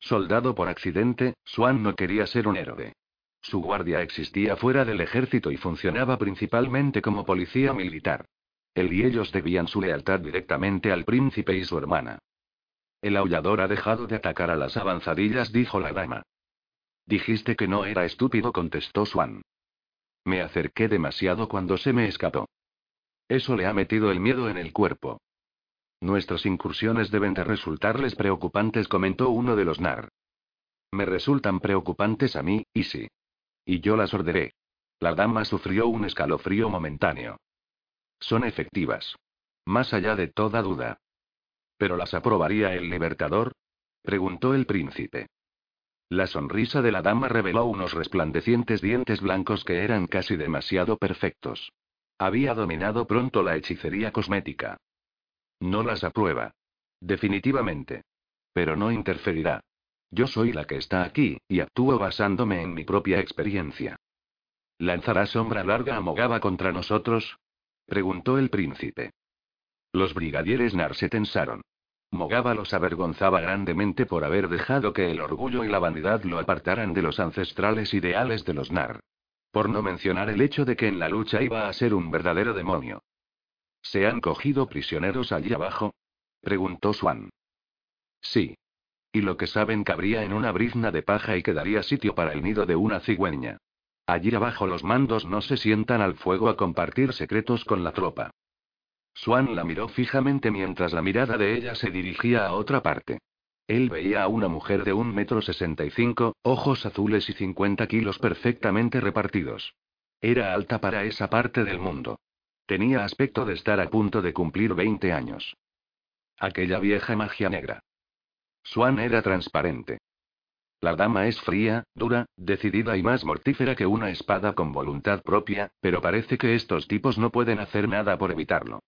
S1: Soldado por accidente, Swan no quería ser un héroe. Su guardia existía fuera del ejército y funcionaba principalmente como policía militar. Él y ellos debían su lealtad directamente al príncipe y su hermana. El aullador ha dejado de atacar a las avanzadillas, dijo la dama. Dijiste que no era estúpido, contestó Swan. Me acerqué demasiado cuando se me escapó. Eso le ha metido el miedo en el cuerpo. Nuestras incursiones deben de resultarles preocupantes, comentó uno de los NAR. Me resultan preocupantes a mí, y sí. Y yo las ordené. La dama sufrió un escalofrío momentáneo. Son efectivas. Más allá de toda duda. ¿Pero las aprobaría el libertador? preguntó el príncipe. La sonrisa de la dama reveló unos resplandecientes dientes blancos que eran casi demasiado perfectos. Había dominado pronto la hechicería cosmética. No las aprueba. Definitivamente. Pero no interferirá. Yo soy la que está aquí, y actúo basándome en mi propia experiencia. ¿Lanzará sombra larga a contra nosotros? preguntó el príncipe. Los brigadieres Nar se tensaron. Mogaba los avergonzaba grandemente por haber dejado que el orgullo y la vanidad lo apartaran de los ancestrales ideales de los Nar. Por no mencionar el hecho de que en la lucha iba a ser un verdadero demonio. ¿Se han cogido prisioneros allí abajo? preguntó Swan. Sí. Y lo que saben cabría en una brizna de paja y quedaría sitio para el nido de una cigüeña. Allí abajo los mandos no se sientan al fuego a compartir secretos con la tropa. Swan la miró fijamente mientras la mirada de ella se dirigía a otra parte. Él veía a una mujer de un metro sesenta y cinco, ojos azules y 50 kilos perfectamente repartidos. Era alta para esa parte del mundo. Tenía aspecto de estar a punto de cumplir 20 años. Aquella vieja magia negra. Swan era transparente. La dama es fría, dura, decidida y más mortífera que una espada con voluntad propia, pero parece que estos tipos no pueden hacer nada por evitarlo.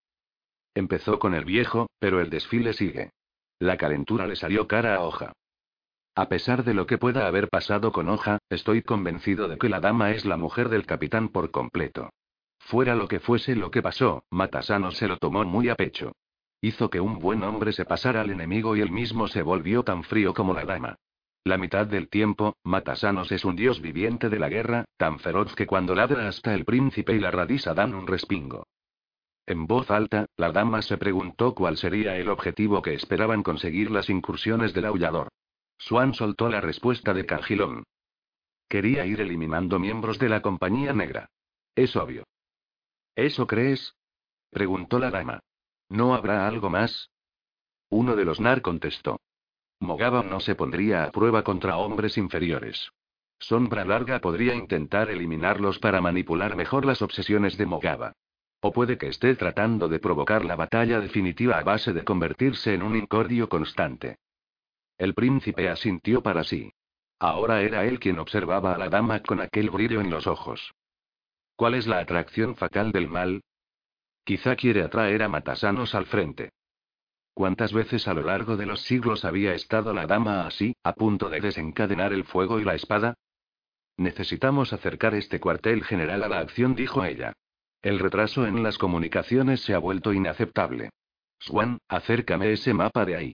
S1: Empezó con el viejo, pero el desfile sigue. La calentura le salió cara a hoja. A pesar de lo que pueda haber pasado con Hoja, estoy convencido de que la dama es la mujer del capitán por completo. Fuera lo que fuese lo que pasó, Matasano se lo tomó muy a pecho. Hizo que un buen hombre se pasara al enemigo y él mismo se volvió tan frío como la dama. La mitad del tiempo, Matasanos es un dios viviente de la guerra, tan feroz que cuando ladra hasta el príncipe y la radisa dan un respingo. En voz alta, la dama se preguntó cuál sería el objetivo que esperaban conseguir las incursiones del aullador. Swan soltó la respuesta de Cangilón. Quería ir eliminando miembros de la compañía negra. Es obvio. ¿Eso crees? preguntó la dama. ¿No habrá algo más? Uno de los nar contestó. Mogaba no se pondría a prueba contra hombres inferiores. Sombra Larga podría intentar eliminarlos para manipular mejor las obsesiones de Mogaba. O puede que esté tratando de provocar la batalla definitiva a base de convertirse en un incordio constante. El príncipe asintió para sí. Ahora era él quien observaba a la dama con aquel brillo en los ojos. ¿Cuál es la atracción fatal del mal? Quizá quiere atraer a Matasanos al frente. ¿Cuántas veces a lo largo de los siglos había estado la dama así, a punto de desencadenar el fuego y la espada? Necesitamos acercar este cuartel general a la acción, dijo ella. El retraso en las comunicaciones se ha vuelto inaceptable. Swan, acércame ese mapa de ahí.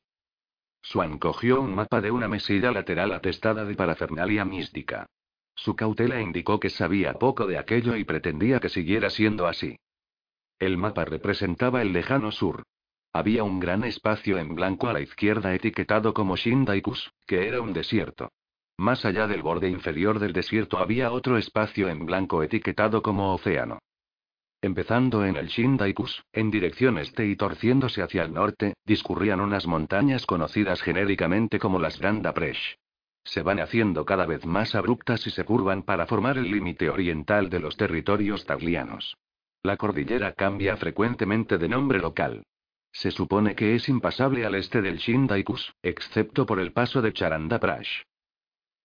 S1: Swan cogió un mapa de una mesilla lateral atestada de parafernalia mística. Su cautela indicó que sabía poco de aquello y pretendía que siguiera siendo así. El mapa representaba el lejano sur. Había un gran espacio en blanco a la izquierda etiquetado como Shindaikus, que era un desierto. Más allá del borde inferior del desierto había otro espacio en blanco etiquetado como océano. Empezando en el Shindaikus, en dirección este y torciéndose hacia el norte, discurrían unas montañas conocidas genéricamente como las Granda Presh. Se van haciendo cada vez más abruptas y se curvan para formar el límite oriental de los territorios taglianos. La cordillera cambia frecuentemente de nombre local. Se supone que es impasable al este del Shindaikus, excepto por el paso de Charandaprash.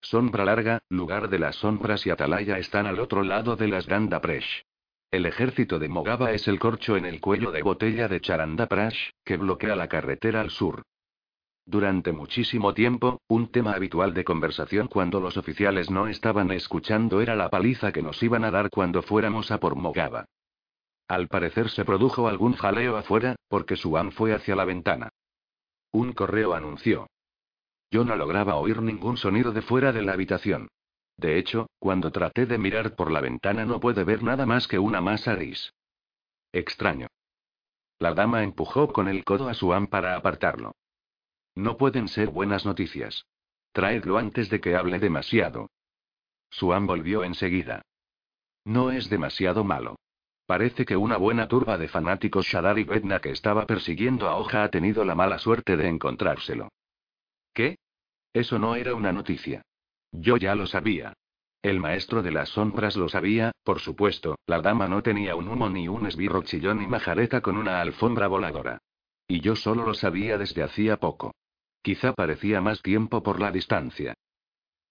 S1: Sombra Larga, lugar de las sombras y Atalaya están al otro lado de las Granda Presh. El ejército de Mogaba es el corcho en el cuello de botella de Charandaprash, que bloquea la carretera al sur. Durante muchísimo tiempo, un tema habitual de conversación cuando los oficiales no estaban escuchando era la paliza que nos iban a dar cuando fuéramos a por Mogaba. Al parecer se produjo algún jaleo afuera, porque Suan fue hacia la ventana. Un correo anunció. Yo no lograba oír ningún sonido de fuera de la habitación. De hecho, cuando traté de mirar por la ventana no pude ver nada más que una masa gris. Extraño. La dama empujó con el codo a Suan para apartarlo. No pueden ser buenas noticias. Traedlo antes de que hable demasiado. Suan volvió enseguida. No es demasiado malo. Parece que una buena turba de fanáticos Shadar y Bedna que estaba persiguiendo a Oja ha tenido la mala suerte de encontrárselo. ¿Qué? Eso no era una noticia. Yo ya lo sabía. El maestro de las sombras lo sabía, por supuesto, la dama no tenía un humo ni un esbirro chillón ni majareta con una alfombra voladora. Y yo solo lo sabía desde hacía poco. Quizá parecía más tiempo por la distancia.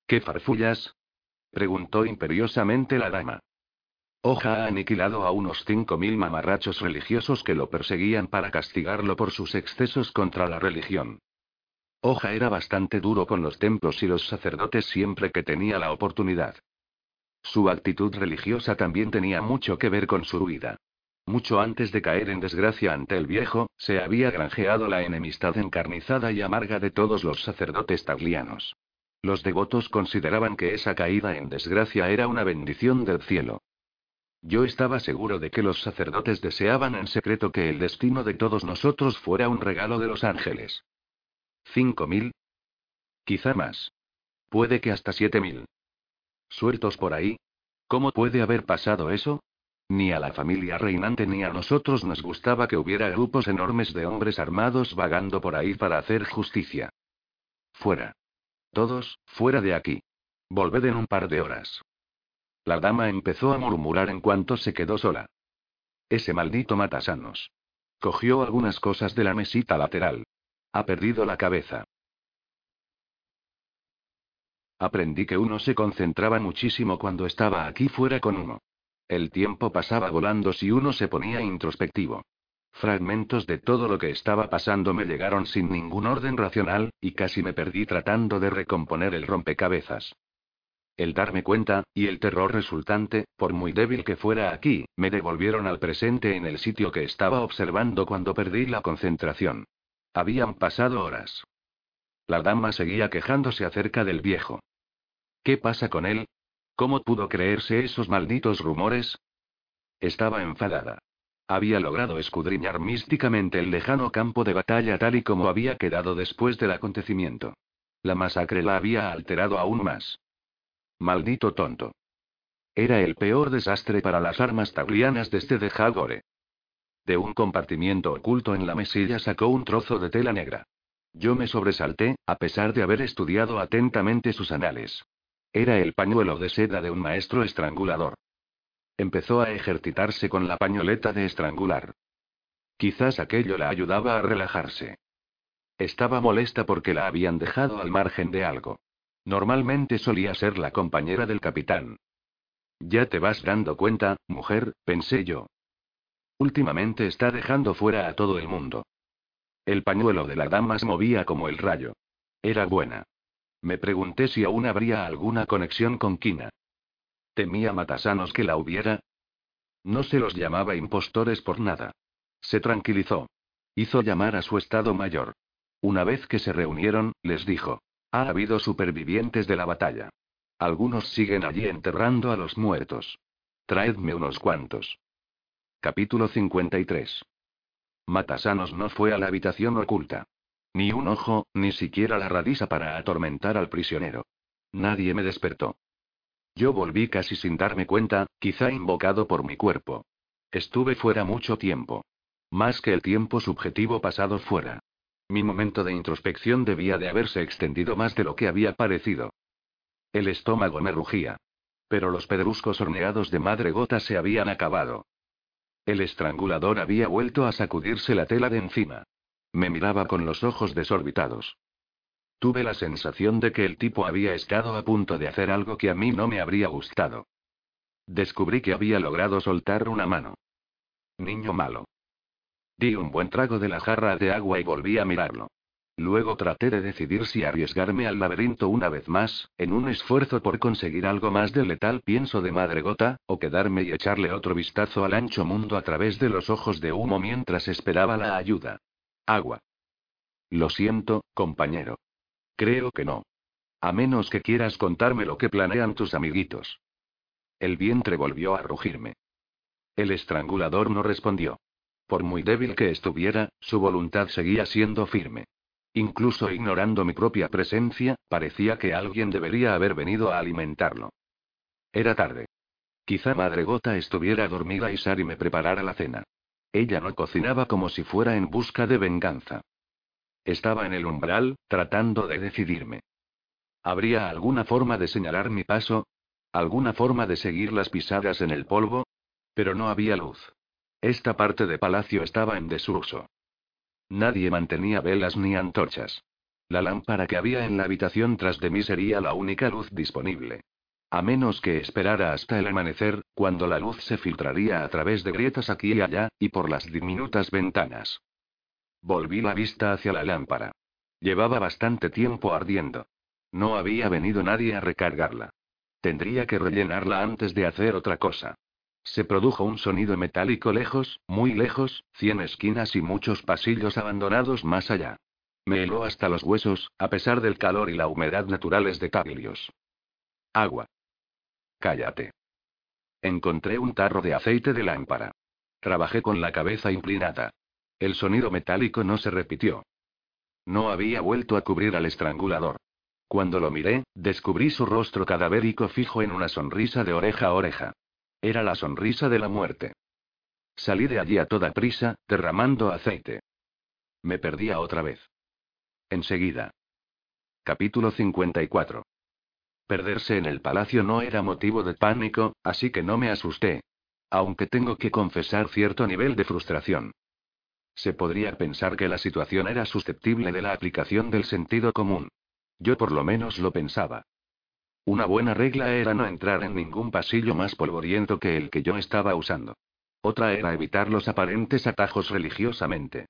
S1: ¿Qué farfullas? preguntó imperiosamente la dama. Oja ha aniquilado a unos cinco mil mamarrachos religiosos que lo perseguían para castigarlo por sus excesos contra la religión. Oja era bastante duro con los templos y los sacerdotes siempre que tenía la oportunidad. Su actitud religiosa también tenía mucho que ver con su huida. Mucho antes de caer en desgracia ante el viejo, se había granjeado la enemistad encarnizada y amarga de todos los sacerdotes taglianos. Los devotos consideraban que esa caída en desgracia era una bendición del cielo. Yo estaba seguro de que los sacerdotes deseaban en secreto que el destino de todos nosotros fuera un regalo de los ángeles. ¿Cinco mil? Quizá más. Puede que hasta siete mil. ¿Sueltos por ahí? ¿Cómo puede haber pasado eso? Ni a la familia reinante ni a nosotros nos gustaba que hubiera grupos enormes de hombres armados vagando por ahí para hacer justicia. Fuera. Todos, fuera de aquí. Volved en un par de horas. La dama empezó a murmurar en cuanto se quedó sola. Ese maldito matasanos. Cogió algunas cosas de la mesita lateral. Ha perdido la cabeza. Aprendí que uno se concentraba muchísimo cuando estaba aquí fuera con uno. El tiempo pasaba volando si uno se ponía introspectivo. Fragmentos de todo lo que estaba pasando me llegaron sin ningún orden racional, y casi me perdí tratando de recomponer el rompecabezas. El darme cuenta, y el terror resultante, por muy débil que fuera aquí, me devolvieron al presente en el sitio que estaba observando cuando perdí la concentración. Habían pasado horas. La dama seguía quejándose acerca del viejo. ¿Qué pasa con él? ¿Cómo pudo creerse esos malditos rumores? Estaba enfadada. Había logrado escudriñar místicamente el lejano campo de batalla tal y como había quedado después del acontecimiento. La masacre la había alterado aún más. Maldito tonto. Era el peor desastre para las armas taglianas desde de Hagore. De un compartimiento oculto en la mesilla sacó un trozo de tela negra. Yo me sobresalté, a pesar de haber estudiado atentamente sus anales. Era el pañuelo de seda de un maestro estrangulador. Empezó a ejercitarse con la pañoleta de estrangular. Quizás aquello la ayudaba a relajarse. Estaba molesta porque la habían dejado al margen de algo. Normalmente solía ser la compañera del capitán. Ya te vas dando cuenta, mujer, pensé yo. Últimamente está dejando fuera a todo el mundo. El pañuelo de la dama se movía como el rayo. Era buena. Me pregunté si aún habría alguna conexión con Kina. Temía Matasanos que la hubiera. No se los llamaba impostores por nada. Se tranquilizó. Hizo llamar a su estado mayor. Una vez que se reunieron, les dijo. Ha habido supervivientes de la batalla. Algunos siguen allí enterrando a los muertos. Traedme unos cuantos. Capítulo 53. Matasanos no fue a la habitación oculta. Ni un ojo, ni siquiera la radisa para atormentar al prisionero. Nadie me despertó. Yo volví casi sin darme cuenta, quizá invocado por mi cuerpo. Estuve fuera mucho tiempo. Más que el tiempo subjetivo pasado fuera. Mi momento de introspección debía de haberse extendido más de lo que había parecido. El estómago me rugía. Pero los pedruscos horneados de madre gota se habían acabado. El estrangulador había vuelto a sacudirse la tela de encima. Me miraba con los ojos desorbitados. Tuve la sensación de que el tipo había estado a punto de hacer algo que a mí no me habría gustado. Descubrí que había logrado soltar una mano. Niño malo. Di un buen trago de la jarra de agua y volví a mirarlo. Luego traté de decidir si arriesgarme al laberinto una vez más, en un esfuerzo por conseguir algo más del letal pienso de madre gota, o quedarme y echarle otro vistazo al ancho mundo a través de los ojos de humo mientras esperaba la ayuda. Agua. Lo siento, compañero. Creo que no. A menos que quieras contarme lo que planean tus amiguitos. El vientre volvió a rugirme. El estrangulador no respondió. Por muy débil que estuviera, su voluntad seguía siendo firme. Incluso ignorando mi propia presencia, parecía que alguien debería haber venido a alimentarlo. Era tarde. Quizá Madre Gota estuviera dormida y Sari me preparara la cena. Ella no cocinaba como si fuera en busca de venganza. Estaba en el umbral, tratando de decidirme. ¿Habría alguna forma de señalar mi paso? ¿Alguna forma de seguir las pisadas en el polvo? Pero no había luz. Esta parte de palacio estaba en desuso. Nadie mantenía velas ni antorchas. La lámpara que había en la habitación tras de mí sería la única luz disponible. A menos que esperara hasta el amanecer, cuando la luz se filtraría a través de grietas aquí y allá, y por las diminutas ventanas. Volví la vista hacia la lámpara. Llevaba bastante tiempo ardiendo. No había venido nadie a recargarla. Tendría que rellenarla antes de hacer otra cosa. Se produjo un sonido metálico lejos, muy lejos, cien esquinas y muchos pasillos abandonados más allá. Me heló hasta los huesos, a pesar del calor y la humedad naturales de Taglios. Agua. Cállate. Encontré un tarro de aceite de lámpara. Trabajé con la cabeza inclinada. El sonido metálico no se repitió. No había vuelto a cubrir al estrangulador. Cuando lo miré, descubrí su rostro cadavérico fijo en una sonrisa de oreja a oreja. Era la sonrisa de la muerte. Salí de allí a toda prisa, derramando aceite. Me perdía otra vez. Enseguida. Capítulo 54. Perderse en el palacio no era motivo de pánico, así que no me asusté. Aunque tengo que confesar cierto nivel de frustración. Se podría pensar que la situación era susceptible de la aplicación del sentido común. Yo por lo menos lo pensaba. Una buena regla era no entrar en ningún pasillo más polvoriento que el que yo estaba usando. Otra era evitar los aparentes atajos religiosamente.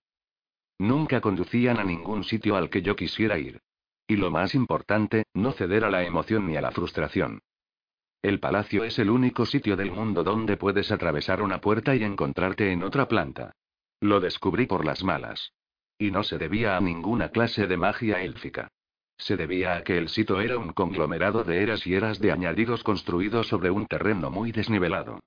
S1: Nunca conducían a ningún sitio al que yo quisiera ir. Y lo más importante, no ceder a la emoción ni a la frustración. El palacio es el único sitio del mundo donde puedes atravesar una puerta y encontrarte en otra planta. Lo descubrí por las malas. Y no se debía a ninguna clase de magia élfica. Se debía a que el sitio era un conglomerado de eras y eras de añadidos construidos sobre un terreno muy desnivelado.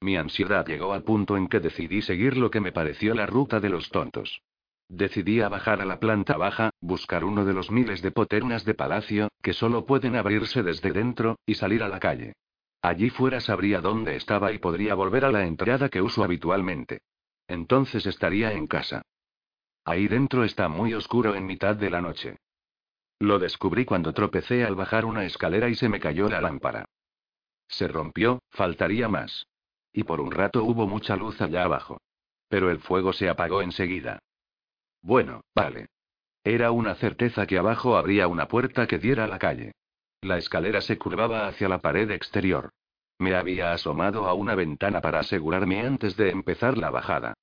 S1: Mi ansiedad llegó al punto en que decidí seguir lo que me pareció la ruta de los tontos. Decidí bajar a la planta baja, buscar uno de los miles de poternas de palacio, que solo pueden abrirse desde dentro, y salir a la calle. Allí fuera sabría dónde estaba y podría volver a la entrada que uso habitualmente. Entonces estaría en casa. Ahí dentro está muy oscuro en mitad de la noche. Lo descubrí cuando tropecé al bajar una escalera y se me cayó la lámpara. Se rompió, faltaría más. Y por un rato hubo mucha luz allá abajo. Pero el fuego se apagó enseguida. Bueno, vale. Era una certeza que abajo habría una puerta que diera a la calle. La escalera se curvaba hacia la pared exterior. Me había asomado a una ventana para asegurarme antes de empezar la bajada.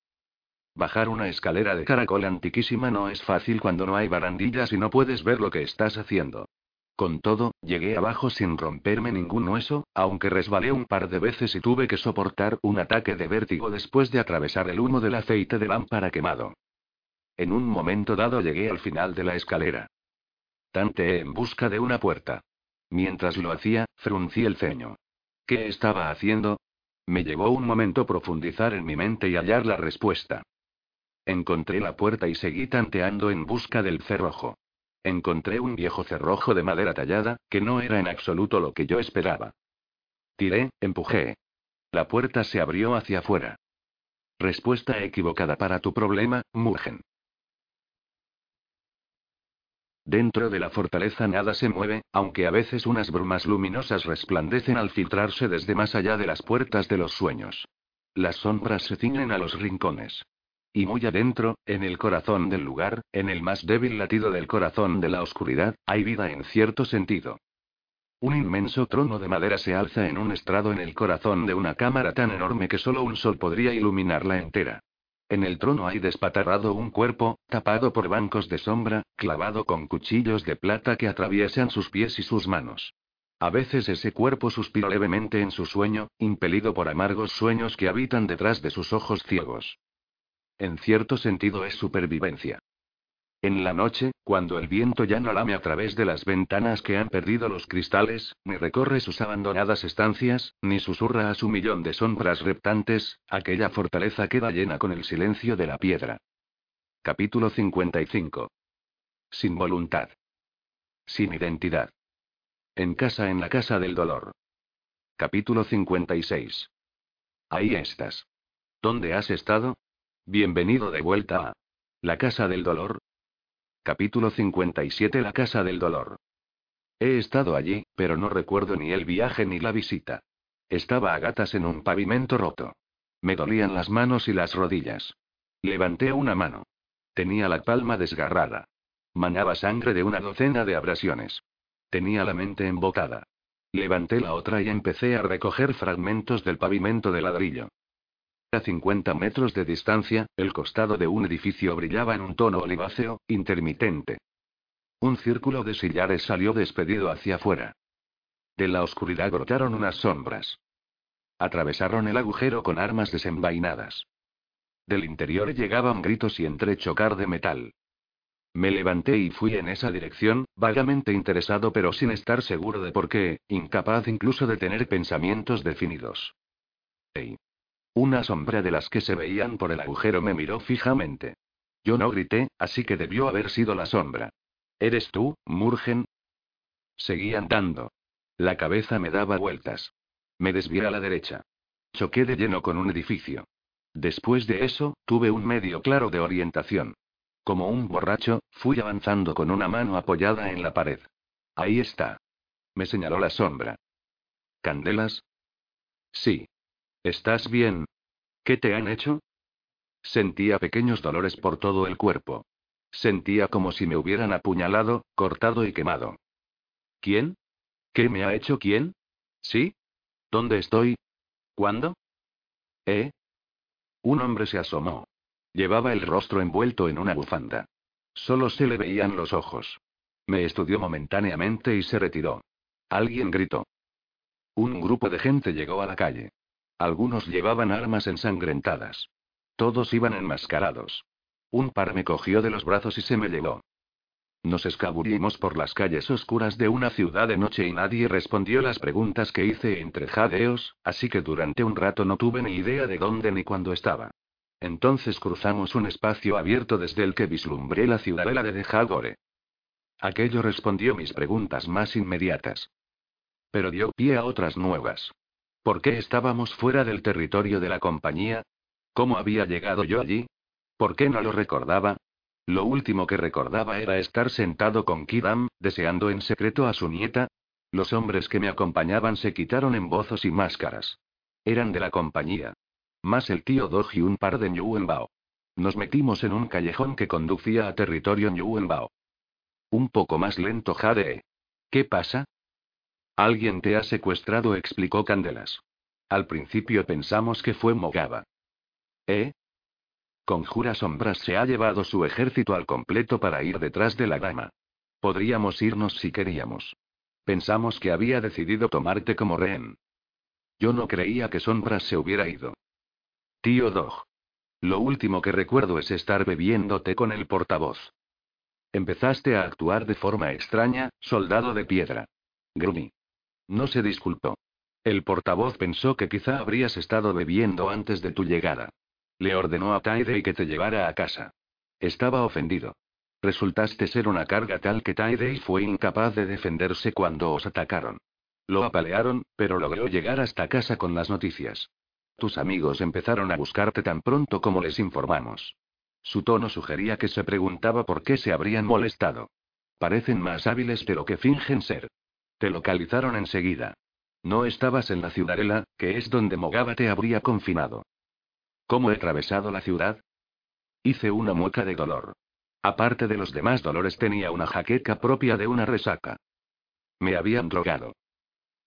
S1: Bajar una escalera de caracol antiquísima no es fácil cuando no hay barandillas y no puedes ver lo que estás haciendo. Con todo, llegué abajo sin romperme ningún hueso, aunque resbalé un par de veces y tuve que soportar un ataque de vértigo después de atravesar el humo del aceite de lámpara quemado. En un momento dado llegué al final de la escalera. Tanteé en busca de una puerta. Mientras lo hacía, fruncí el ceño. ¿Qué estaba haciendo? Me llevó un momento profundizar en mi mente y hallar la respuesta. Encontré la puerta y seguí tanteando en busca del cerrojo. Encontré un viejo cerrojo de madera tallada, que no era en absoluto lo que yo esperaba. Tiré, empujé. La puerta se abrió hacia afuera. Respuesta equivocada para tu problema, Murgen. Dentro de la fortaleza nada se mueve, aunque a veces unas brumas luminosas resplandecen al filtrarse desde más allá de las puertas de los sueños. Las sombras se ciñen a los rincones. Y muy adentro, en el corazón del lugar, en el más débil latido del corazón de la oscuridad, hay vida en cierto sentido. Un inmenso trono de madera se alza en un estrado en el corazón de una cámara tan enorme que solo un sol podría iluminarla entera. En el trono hay despatarrado un cuerpo, tapado por bancos de sombra, clavado con cuchillos de plata que atraviesan sus pies y sus manos. A veces ese cuerpo suspira levemente en su sueño, impelido por amargos sueños que habitan detrás de sus ojos ciegos. En cierto sentido es supervivencia. En la noche, cuando el viento ya no lame a través de las ventanas que han perdido los cristales, ni recorre sus abandonadas estancias, ni susurra a su millón de sombras reptantes, aquella fortaleza queda llena con el silencio de la piedra. Capítulo 55. Sin voluntad. Sin identidad. En casa en la casa del dolor. Capítulo 56. Ahí estás. ¿Dónde has estado? Bienvenido de vuelta a la Casa del Dolor. Capítulo 57 La Casa del Dolor. He estado allí, pero no recuerdo ni el viaje ni la visita. Estaba a gatas en un pavimento roto. Me dolían las manos y las rodillas. Levanté una mano. Tenía la palma desgarrada. Manaba sangre de una docena de abrasiones. Tenía la mente embotada. Levanté la otra y empecé a recoger fragmentos del pavimento de ladrillo. A 50 metros de distancia, el costado de un edificio brillaba en un tono oliváceo, intermitente. Un círculo de sillares salió despedido hacia afuera. De la oscuridad brotaron unas sombras. Atravesaron el agujero con armas desenvainadas. Del interior llegaban gritos y entrechocar de metal. Me levanté y fui en esa dirección, vagamente interesado pero sin estar seguro de por qué, incapaz incluso de tener pensamientos definidos. ¡Ey! Una sombra de las que se veían por el agujero me miró fijamente. Yo no grité, así que debió haber sido la sombra. ¿Eres tú, Murgen? Seguí andando. La cabeza me daba vueltas. Me desvié a la derecha. Choqué de lleno con un edificio. Después de eso, tuve un medio claro de orientación. Como un borracho, fui avanzando con una mano apoyada en la pared. Ahí está. Me señaló la sombra. ¿Candelas? Sí. ¿Estás bien? ¿Qué te han hecho? Sentía pequeños dolores por todo el cuerpo. Sentía como si me hubieran apuñalado, cortado y quemado. ¿Quién? ¿Qué me ha hecho quién? ¿Sí? ¿Dónde estoy? ¿Cuándo? ¿Eh? Un hombre se asomó. Llevaba el rostro envuelto en una bufanda. Solo se le veían los ojos. Me estudió momentáneamente y se retiró. Alguien gritó. Un grupo de gente llegó a la calle. Algunos llevaban armas ensangrentadas. Todos iban enmascarados. Un par me cogió de los brazos y se me llevó. Nos escabullimos por las calles oscuras de una ciudad de noche y nadie respondió las preguntas que hice entre jadeos, así que durante un rato no tuve ni idea de dónde ni cuándo estaba. Entonces cruzamos un espacio abierto desde el que vislumbré la ciudadela de Dejagore. Aquello respondió mis preguntas más inmediatas. Pero dio pie a otras nuevas. ¿Por qué estábamos fuera del territorio de la compañía? ¿Cómo había llegado yo allí? ¿Por qué no lo recordaba? Lo último que recordaba era estar sentado con Kidam, deseando en secreto a su nieta. Los hombres que me acompañaban se quitaron embozos y máscaras. Eran de la compañía. Más el tío Dog y un par de Nyuenbao. Nos metimos en un callejón que conducía a territorio Nyuenbao. Un poco más lento Jade. ¿Qué pasa? Alguien te ha secuestrado, explicó Candelas. Al principio pensamos que fue Mogaba. ¿Eh? Conjura Sombras se ha llevado su ejército al completo para ir detrás de la dama. Podríamos irnos si queríamos. Pensamos que había decidido tomarte como rehén. Yo no creía que Sombras se hubiera ido. Tío Dog. Lo último que recuerdo es estar bebiéndote con el portavoz. Empezaste a actuar de forma extraña, soldado de piedra. Grumi. No se disculpó. El portavoz pensó que quizá habrías estado bebiendo antes de tu llegada. Le ordenó a Taidei que te llevara a casa. Estaba ofendido. Resultaste ser una carga tal que Taidei fue incapaz de defenderse cuando os atacaron. Lo apalearon, pero logró llegar hasta casa con las noticias. Tus amigos empezaron a buscarte tan pronto como les informamos. Su tono sugería que se preguntaba por qué se habrían molestado. Parecen más hábiles de lo que fingen ser. Te localizaron enseguida. No estabas en la ciudadela, que es donde Mogaba te habría confinado. ¿Cómo he atravesado la ciudad? Hice una mueca de dolor. Aparte de los demás dolores tenía una jaqueca propia de una resaca. Me habían drogado.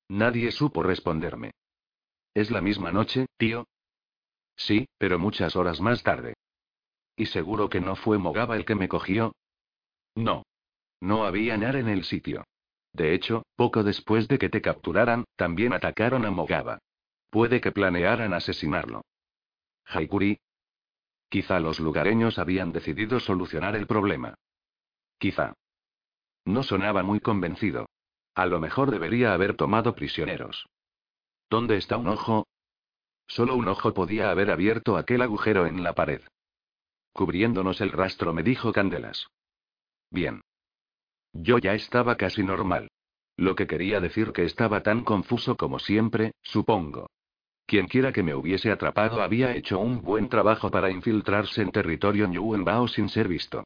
S1: Nadie supo responderme. ¿Es la misma noche, tío? Sí, pero muchas horas más tarde. ¿Y seguro que no fue Mogaba el que me cogió? No. No había nada en el sitio. De hecho, poco después de que te capturaran, también atacaron a Mogaba. Puede que planearan asesinarlo. Haikuri. Quizá los lugareños habían decidido solucionar el problema. Quizá. No sonaba muy convencido. A lo mejor debería haber tomado prisioneros. ¿Dónde está un ojo? Solo un ojo podía haber abierto aquel agujero en la pared. Cubriéndonos el rastro, me dijo Candelas. Bien. Yo ya estaba casi normal. Lo que quería decir que estaba tan confuso como siempre, supongo. Quienquiera que me hubiese atrapado había hecho un buen trabajo para infiltrarse en territorio Bao sin ser visto.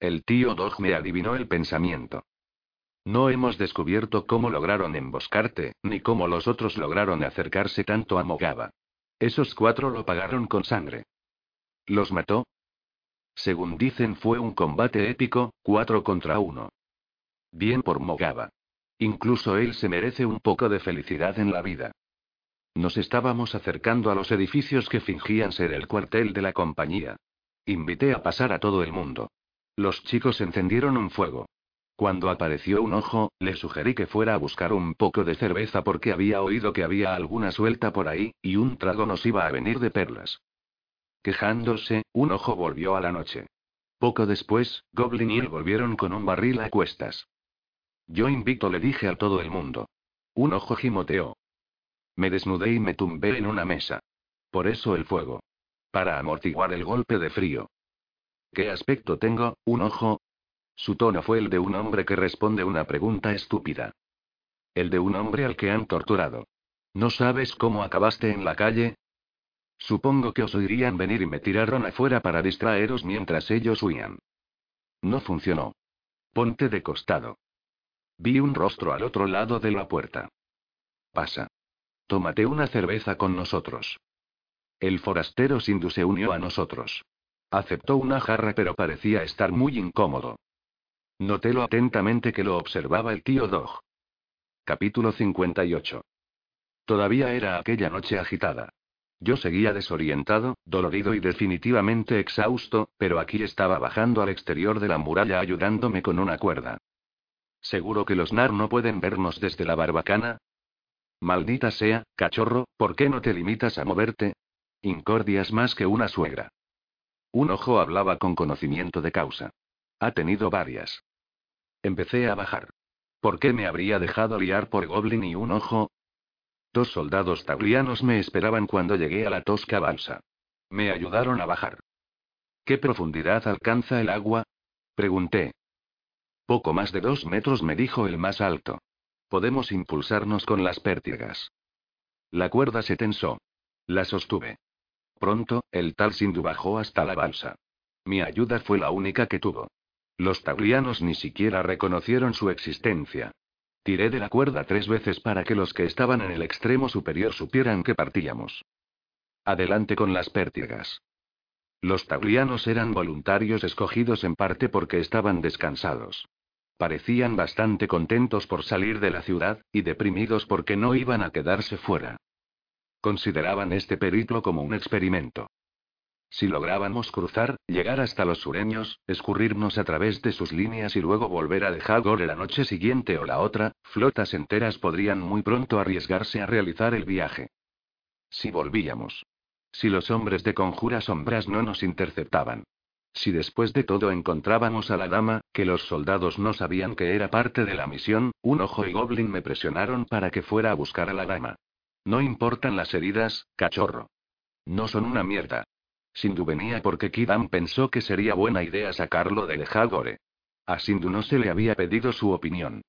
S1: El tío Dog me adivinó el pensamiento. No hemos descubierto cómo lograron emboscarte, ni cómo los otros lograron acercarse tanto a Mogaba. Esos cuatro lo pagaron con sangre. ¿Los mató? Según dicen fue un combate épico, cuatro contra uno. Bien por Mogaba. Incluso él se merece un poco de felicidad en la vida. Nos estábamos acercando a los edificios que fingían ser el cuartel de la compañía. Invité a pasar a todo el mundo. Los chicos encendieron un fuego. Cuando apareció un ojo, le sugerí que fuera a buscar un poco de cerveza porque había oído que había alguna suelta por ahí, y un trago nos iba a venir de perlas. Quejándose, un ojo volvió a la noche. Poco después, Goblin y él volvieron con un barril a cuestas. Yo invicto le dije a todo el mundo. Un ojo gimoteó. Me desnudé y me tumbé en una mesa. Por eso el fuego. Para amortiguar el golpe de frío. ¿Qué aspecto tengo, un ojo? Su tono fue el de un hombre que responde una pregunta estúpida. El de un hombre al que han torturado. ¿No sabes cómo acabaste en la calle? Supongo que os oirían venir y me tiraron afuera para distraeros mientras ellos huían. No funcionó. Ponte de costado. Vi un rostro al otro lado de la puerta. Pasa. Tómate una cerveza con nosotros. El forastero Sindu se unió a nosotros. Aceptó una jarra pero parecía estar muy incómodo. Noté atentamente que lo observaba el tío Dog. Capítulo 58. Todavía era aquella noche agitada. Yo seguía desorientado, dolorido y definitivamente exhausto, pero aquí estaba bajando al exterior de la muralla ayudándome con una cuerda. ¿Seguro que los NAR no pueden vernos desde la barbacana? Maldita sea, cachorro, ¿por qué no te limitas a moverte? Incordias más que una suegra. Un ojo hablaba con conocimiento de causa. Ha tenido varias. Empecé a bajar. ¿Por qué me habría dejado liar por Goblin y un ojo? Dos soldados taglianos me esperaban cuando llegué a la tosca balsa. Me ayudaron a bajar. ¿Qué profundidad alcanza el agua? Pregunté. Poco más de dos metros, me dijo el más alto. Podemos impulsarnos con las pértigas. La cuerda se tensó. La sostuve. Pronto, el tal Sindu bajó hasta la balsa. Mi ayuda fue la única que tuvo. Los taglianos ni siquiera reconocieron su existencia. Tiré de la cuerda tres veces para que los que estaban en el extremo superior supieran que partíamos. Adelante con las pértigas. Los taglianos eran voluntarios escogidos en parte porque estaban descansados. Parecían bastante contentos por salir de la ciudad, y deprimidos porque no iban a quedarse fuera. Consideraban este periplo como un experimento. Si lográbamos cruzar, llegar hasta los sureños, escurrirnos a través de sus líneas y luego volver a dejar Gore la noche siguiente o la otra, flotas enteras podrían muy pronto arriesgarse a realizar el viaje. Si volvíamos. Si los hombres de conjuras sombras no nos interceptaban. Si después de todo encontrábamos a la dama, que los soldados no sabían que era parte de la misión, un ojo y Goblin me presionaron para que fuera a buscar a la dama. No importan las heridas, cachorro. No son una mierda. Sindu venía porque Kidam pensó que sería buena idea sacarlo de Lejagore. A Sindu no se le había pedido su opinión.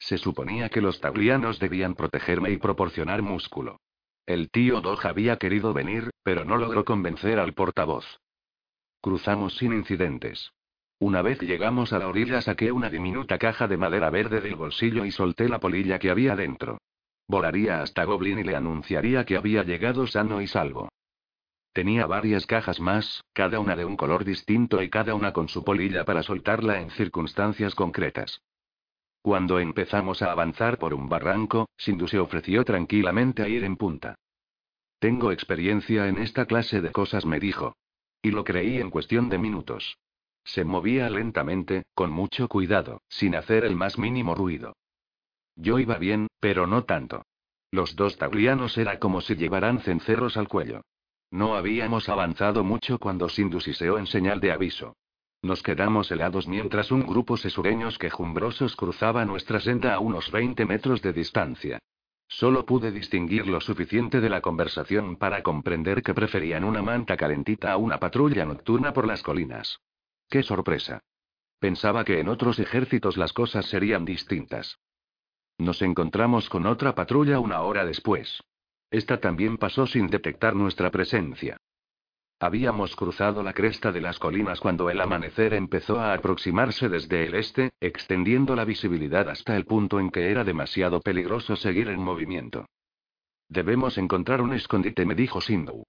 S1: Se suponía que los taglianos debían protegerme y proporcionar músculo. El tío Doj había querido venir, pero no logró convencer al portavoz. Cruzamos sin incidentes. Una vez llegamos a la orilla saqué una diminuta caja de madera verde del bolsillo y solté la polilla que había dentro. Volaría hasta Goblin y le anunciaría que había llegado sano y salvo. Tenía varias cajas más, cada una de un color distinto y cada una con su polilla para soltarla en circunstancias concretas. Cuando empezamos a avanzar por un barranco, Sindu se ofreció tranquilamente a ir en punta. Tengo experiencia en esta clase de cosas, me dijo. Y lo creí en cuestión de minutos. Se movía lentamente, con mucho cuidado, sin hacer el más mínimo ruido. Yo iba bien, pero no tanto. Los dos taglianos era como si llevaran cencerros al cuello. No habíamos avanzado mucho cuando Sindu siseó en señal de aviso. Nos quedamos helados mientras un grupo sesureños quejumbrosos cruzaba nuestra senda a unos 20 metros de distancia. Solo pude distinguir lo suficiente de la conversación para comprender que preferían una manta calentita a una patrulla nocturna por las colinas. ¡Qué sorpresa! Pensaba que en otros ejércitos las cosas serían distintas. Nos encontramos con otra patrulla una hora después. Esta también pasó sin detectar nuestra presencia. Habíamos cruzado la cresta de las colinas cuando el amanecer empezó a aproximarse desde el este, extendiendo la visibilidad hasta el punto en que era demasiado peligroso seguir en movimiento. Debemos encontrar un escondite, me dijo Sindu.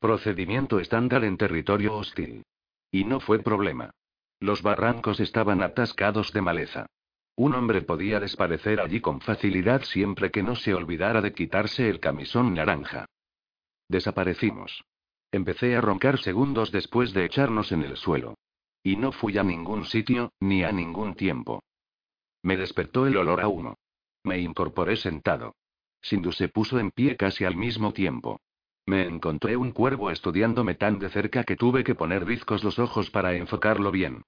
S1: Procedimiento estándar en territorio hostil. Y no fue problema. Los barrancos estaban atascados de maleza. Un hombre podía desaparecer allí con facilidad siempre que no se olvidara de quitarse el camisón naranja. Desaparecimos. Empecé a roncar segundos después de echarnos en el suelo. Y no fui a ningún sitio, ni a ningún tiempo. Me despertó el olor a humo. Me incorporé sentado. Sindu se puso en pie casi al mismo tiempo. Me encontré un cuervo estudiándome tan de cerca que tuve que poner bizcos los ojos para enfocarlo bien.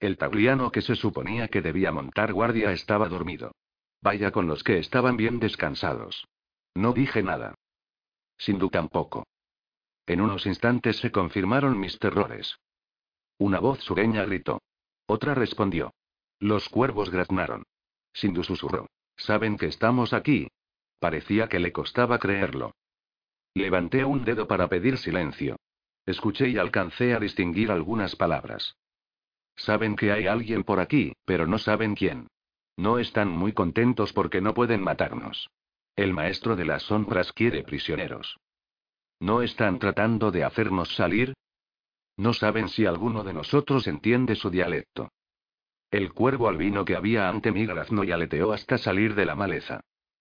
S1: El tagliano que se suponía que debía montar guardia estaba dormido. Vaya con los que estaban bien descansados. No dije nada. Sindu tampoco. En unos instantes se confirmaron mis terrores. Una voz sureña gritó. Otra respondió. Los cuervos graznaron. Sindu susurró. ¿Saben que estamos aquí? Parecía que le costaba creerlo. Levanté un dedo para pedir silencio. Escuché y alcancé a distinguir algunas palabras. Saben que hay alguien por aquí, pero no saben quién. No están muy contentos porque no pueden matarnos. El maestro de las sombras quiere prisioneros. ¿No están tratando de hacernos salir? No saben si alguno de nosotros entiende su dialecto. El cuervo albino que había ante mí graznó y aleteó hasta salir de la maleza.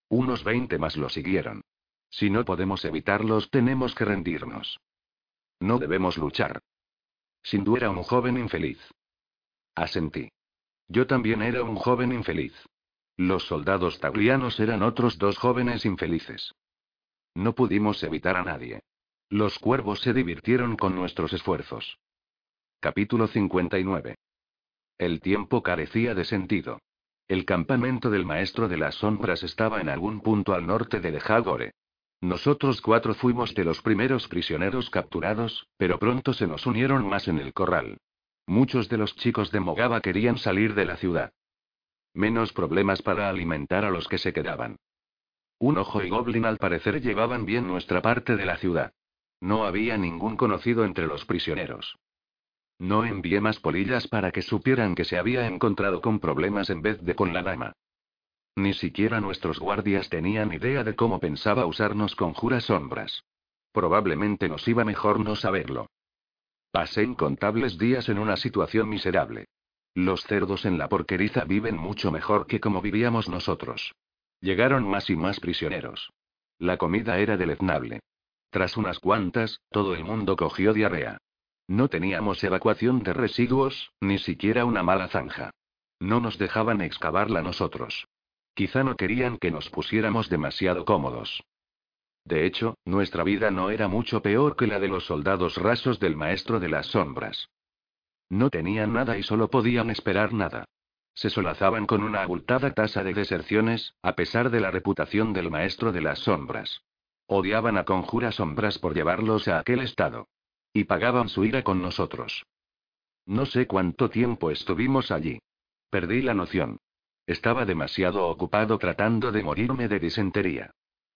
S1: Unos veinte más lo siguieron. Si no podemos evitarlos, tenemos que rendirnos. No debemos luchar. Sindu era un joven infeliz. Asentí. Yo también era un joven infeliz. Los soldados taglianos eran otros dos jóvenes infelices. No pudimos evitar a nadie. Los cuervos se divirtieron con nuestros esfuerzos. Capítulo 59. El tiempo carecía de sentido. El campamento del maestro de las sombras estaba en algún punto al norte de Dejagore. Nosotros cuatro fuimos de los primeros prisioneros capturados, pero pronto se nos unieron más en el corral. Muchos de los chicos de Mogaba querían salir de la ciudad. Menos problemas para alimentar a los que se quedaban. Un ojo y Goblin al parecer llevaban bien nuestra parte de la ciudad. No había ningún conocido entre los prisioneros. No envié más polillas para que supieran que se había encontrado con problemas en vez de con la dama. Ni siquiera nuestros guardias tenían idea de cómo pensaba usarnos conjuras sombras. Probablemente nos iba mejor no saberlo. Pasé incontables días en una situación miserable. Los cerdos en la porqueriza viven mucho mejor que como vivíamos nosotros. Llegaron más y más prisioneros. La comida era deleznable. Tras unas cuantas, todo el mundo cogió diarrea. No teníamos evacuación de residuos, ni siquiera una mala zanja. No nos dejaban excavarla nosotros. Quizá no querían que nos pusiéramos demasiado cómodos. De hecho, nuestra vida no era mucho peor que la de los soldados rasos del maestro de las sombras. No tenían nada y solo podían esperar nada. Se solazaban con una abultada tasa de deserciones, a pesar de la reputación del maestro de las sombras. Odiaban a conjuras sombras por llevarlos a aquel estado. Y pagaban su ira con nosotros. No sé cuánto tiempo estuvimos allí. Perdí la noción. Estaba demasiado ocupado tratando de morirme de disentería.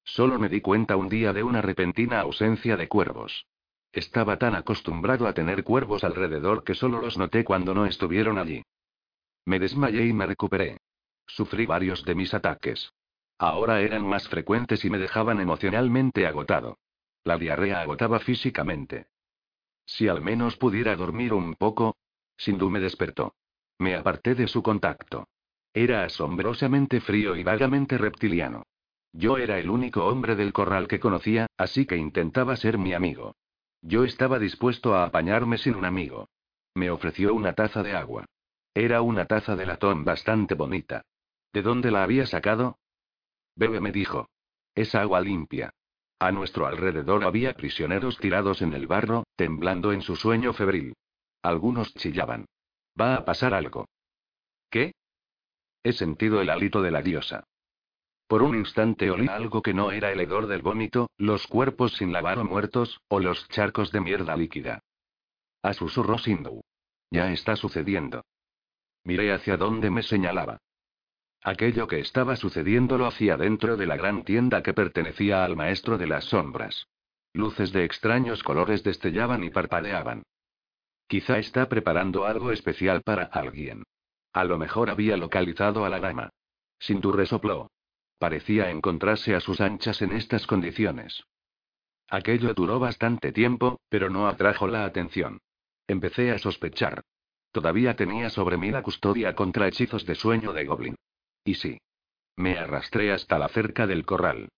S1: Solo me di cuenta un día de una repentina ausencia de cuervos. Estaba tan acostumbrado a tener cuervos alrededor que solo los noté cuando no estuvieron allí. Me desmayé y me recuperé. Sufrí varios de mis ataques. Ahora eran más frecuentes y me dejaban emocionalmente agotado. La diarrea agotaba físicamente. Si al menos pudiera dormir un poco. Sindhu me despertó. Me aparté de su contacto. Era asombrosamente frío y vagamente reptiliano. Yo era el único hombre del corral que conocía, así que intentaba ser mi amigo. Yo estaba dispuesto a apañarme sin un amigo. Me ofreció una taza de agua. Era una taza de latón bastante bonita. ¿De dónde la había sacado? Bebe me dijo. Es agua limpia. A nuestro alrededor había prisioneros tirados en el barro, temblando en su sueño febril. Algunos chillaban. Va a pasar algo. ¿Qué? He sentido el hálito de la diosa. Por un instante olí algo que no era el hedor del vómito, los cuerpos sin lavar o muertos, o los charcos de mierda líquida. A susurró Sindhu. Ya está sucediendo. Miré hacia donde me señalaba. Aquello que estaba sucediendo lo hacía dentro de la gran tienda que pertenecía al maestro de las sombras. Luces de extraños colores destellaban y parpadeaban. Quizá está preparando algo especial para alguien. A lo mejor había localizado a la dama. Sintu resopló. Parecía encontrarse a sus anchas en estas condiciones. Aquello duró bastante tiempo, pero no atrajo la atención. Empecé a sospechar. Todavía tenía sobre mí la custodia contra hechizos de sueño de Goblin. Y sí. Me arrastré hasta la cerca del corral.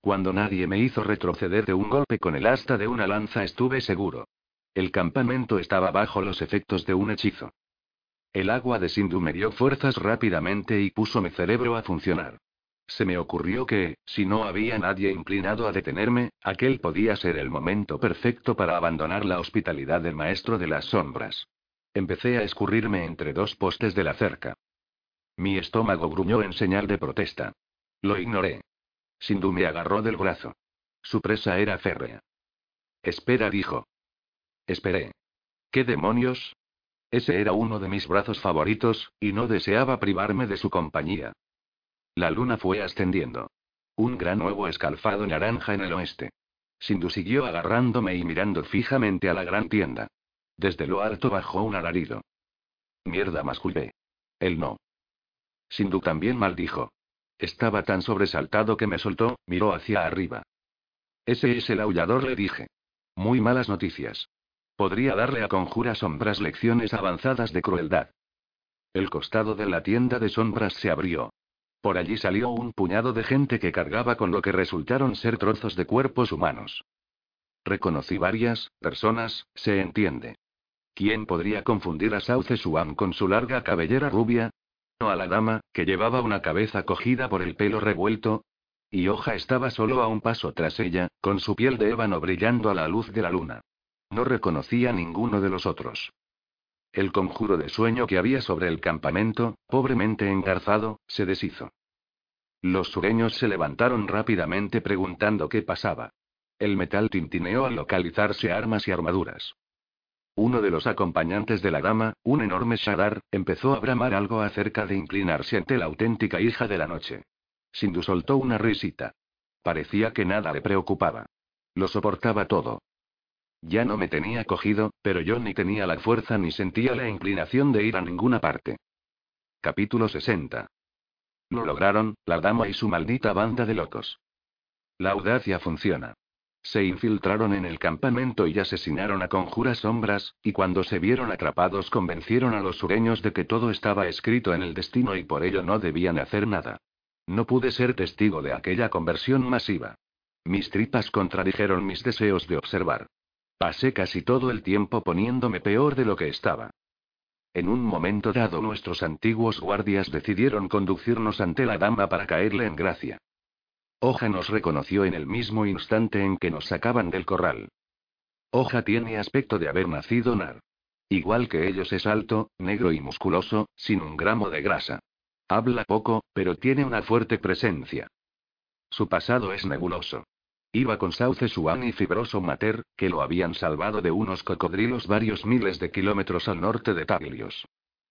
S1: Cuando nadie me hizo retroceder de un golpe con el asta de una lanza estuve seguro. El campamento estaba bajo los efectos de un hechizo. El agua de Sindhu me dio fuerzas rápidamente y puso mi cerebro a funcionar. Se me ocurrió que, si no había nadie inclinado a detenerme, aquel podía ser el momento perfecto para abandonar la hospitalidad del maestro de las sombras. Empecé a escurrirme entre dos postes de la cerca. Mi estómago gruñó en señal de protesta. Lo ignoré. Sindhu me agarró del brazo. Su presa era férrea. Espera, dijo. Esperé. ¿Qué demonios? Ese era uno de mis brazos favoritos, y no deseaba privarme de su compañía. La luna fue ascendiendo. Un gran huevo escalfado naranja en el oeste. Sindhu siguió agarrándome y mirando fijamente a la gran tienda. Desde lo alto bajó un alarido. Mierda, masculé. Él no. Sindhu también maldijo. Estaba tan sobresaltado que me soltó, miró hacia arriba. Ese es el aullador, le dije. Muy malas noticias. Podría darle a conjuras sombras lecciones avanzadas de crueldad. El costado de la tienda de sombras se abrió. Por allí salió un puñado de gente que cargaba con lo que resultaron ser trozos de cuerpos humanos. Reconocí varias personas, se entiende. ¿Quién podría confundir a Sauce Suan con su larga cabellera rubia? ¿O a la dama, que llevaba una cabeza cogida por el pelo revuelto? Y Hoja estaba solo a un paso tras ella, con su piel de ébano brillando a la luz de la luna. No reconocía ninguno de los otros. El conjuro de sueño que había sobre el campamento, pobremente engarzado, se deshizo. Los sureños se levantaron rápidamente preguntando qué pasaba. El metal tintineó al localizarse armas y armaduras. Uno de los acompañantes de la dama, un enorme Shadar, empezó a bramar algo acerca de inclinarse ante la auténtica hija de la noche. Sindhu soltó una risita. Parecía que nada le preocupaba. Lo soportaba todo. Ya no me tenía cogido, pero yo ni tenía la fuerza ni sentía la inclinación de ir a ninguna parte. Capítulo 60. Lo lograron, la dama y su maldita banda de locos. La audacia funciona. Se infiltraron en el campamento y asesinaron a conjuras sombras, y cuando se vieron atrapados convencieron a los sureños de que todo estaba escrito en el destino y por ello no debían hacer nada. No pude ser testigo de aquella conversión masiva. Mis tripas contradijeron mis deseos de observar. Pasé casi todo el tiempo poniéndome peor de lo que estaba. En un momento dado nuestros antiguos guardias decidieron conducirnos ante la dama para caerle en gracia. Hoja nos reconoció en el mismo instante en que nos sacaban del corral. Hoja tiene aspecto de haber nacido nar. Igual que ellos es alto, negro y musculoso, sin un gramo de grasa. Habla poco, pero tiene una fuerte presencia. Su pasado es nebuloso. Iba con Sauce Suan y Fibroso Mater, que lo habían salvado de unos cocodrilos varios miles de kilómetros al norte de Taglios.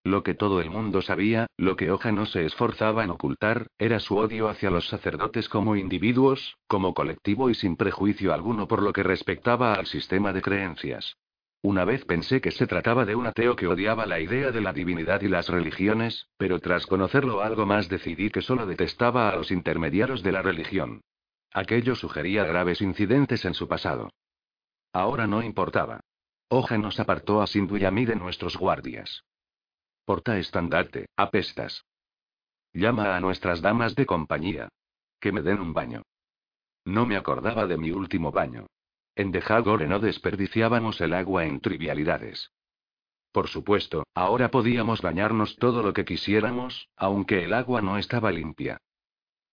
S1: Lo que todo el mundo sabía, lo que Hoja no se esforzaba en ocultar, era su odio hacia los sacerdotes como individuos, como colectivo y sin prejuicio alguno por lo que respectaba al sistema de creencias. Una vez pensé que se trataba de un ateo que odiaba la idea de la divinidad y las religiones, pero tras conocerlo algo más decidí que solo detestaba a los intermediarios de la religión. Aquello sugería graves incidentes en su pasado. Ahora no importaba. Hoja nos apartó a Sindhu y a mí de nuestros guardias. Porta estandarte, apestas. Llama a nuestras damas de compañía. Que me den un baño. No me acordaba de mi último baño. En Dejagore no desperdiciábamos el agua en trivialidades. Por supuesto, ahora podíamos bañarnos todo lo que quisiéramos, aunque el agua no estaba limpia.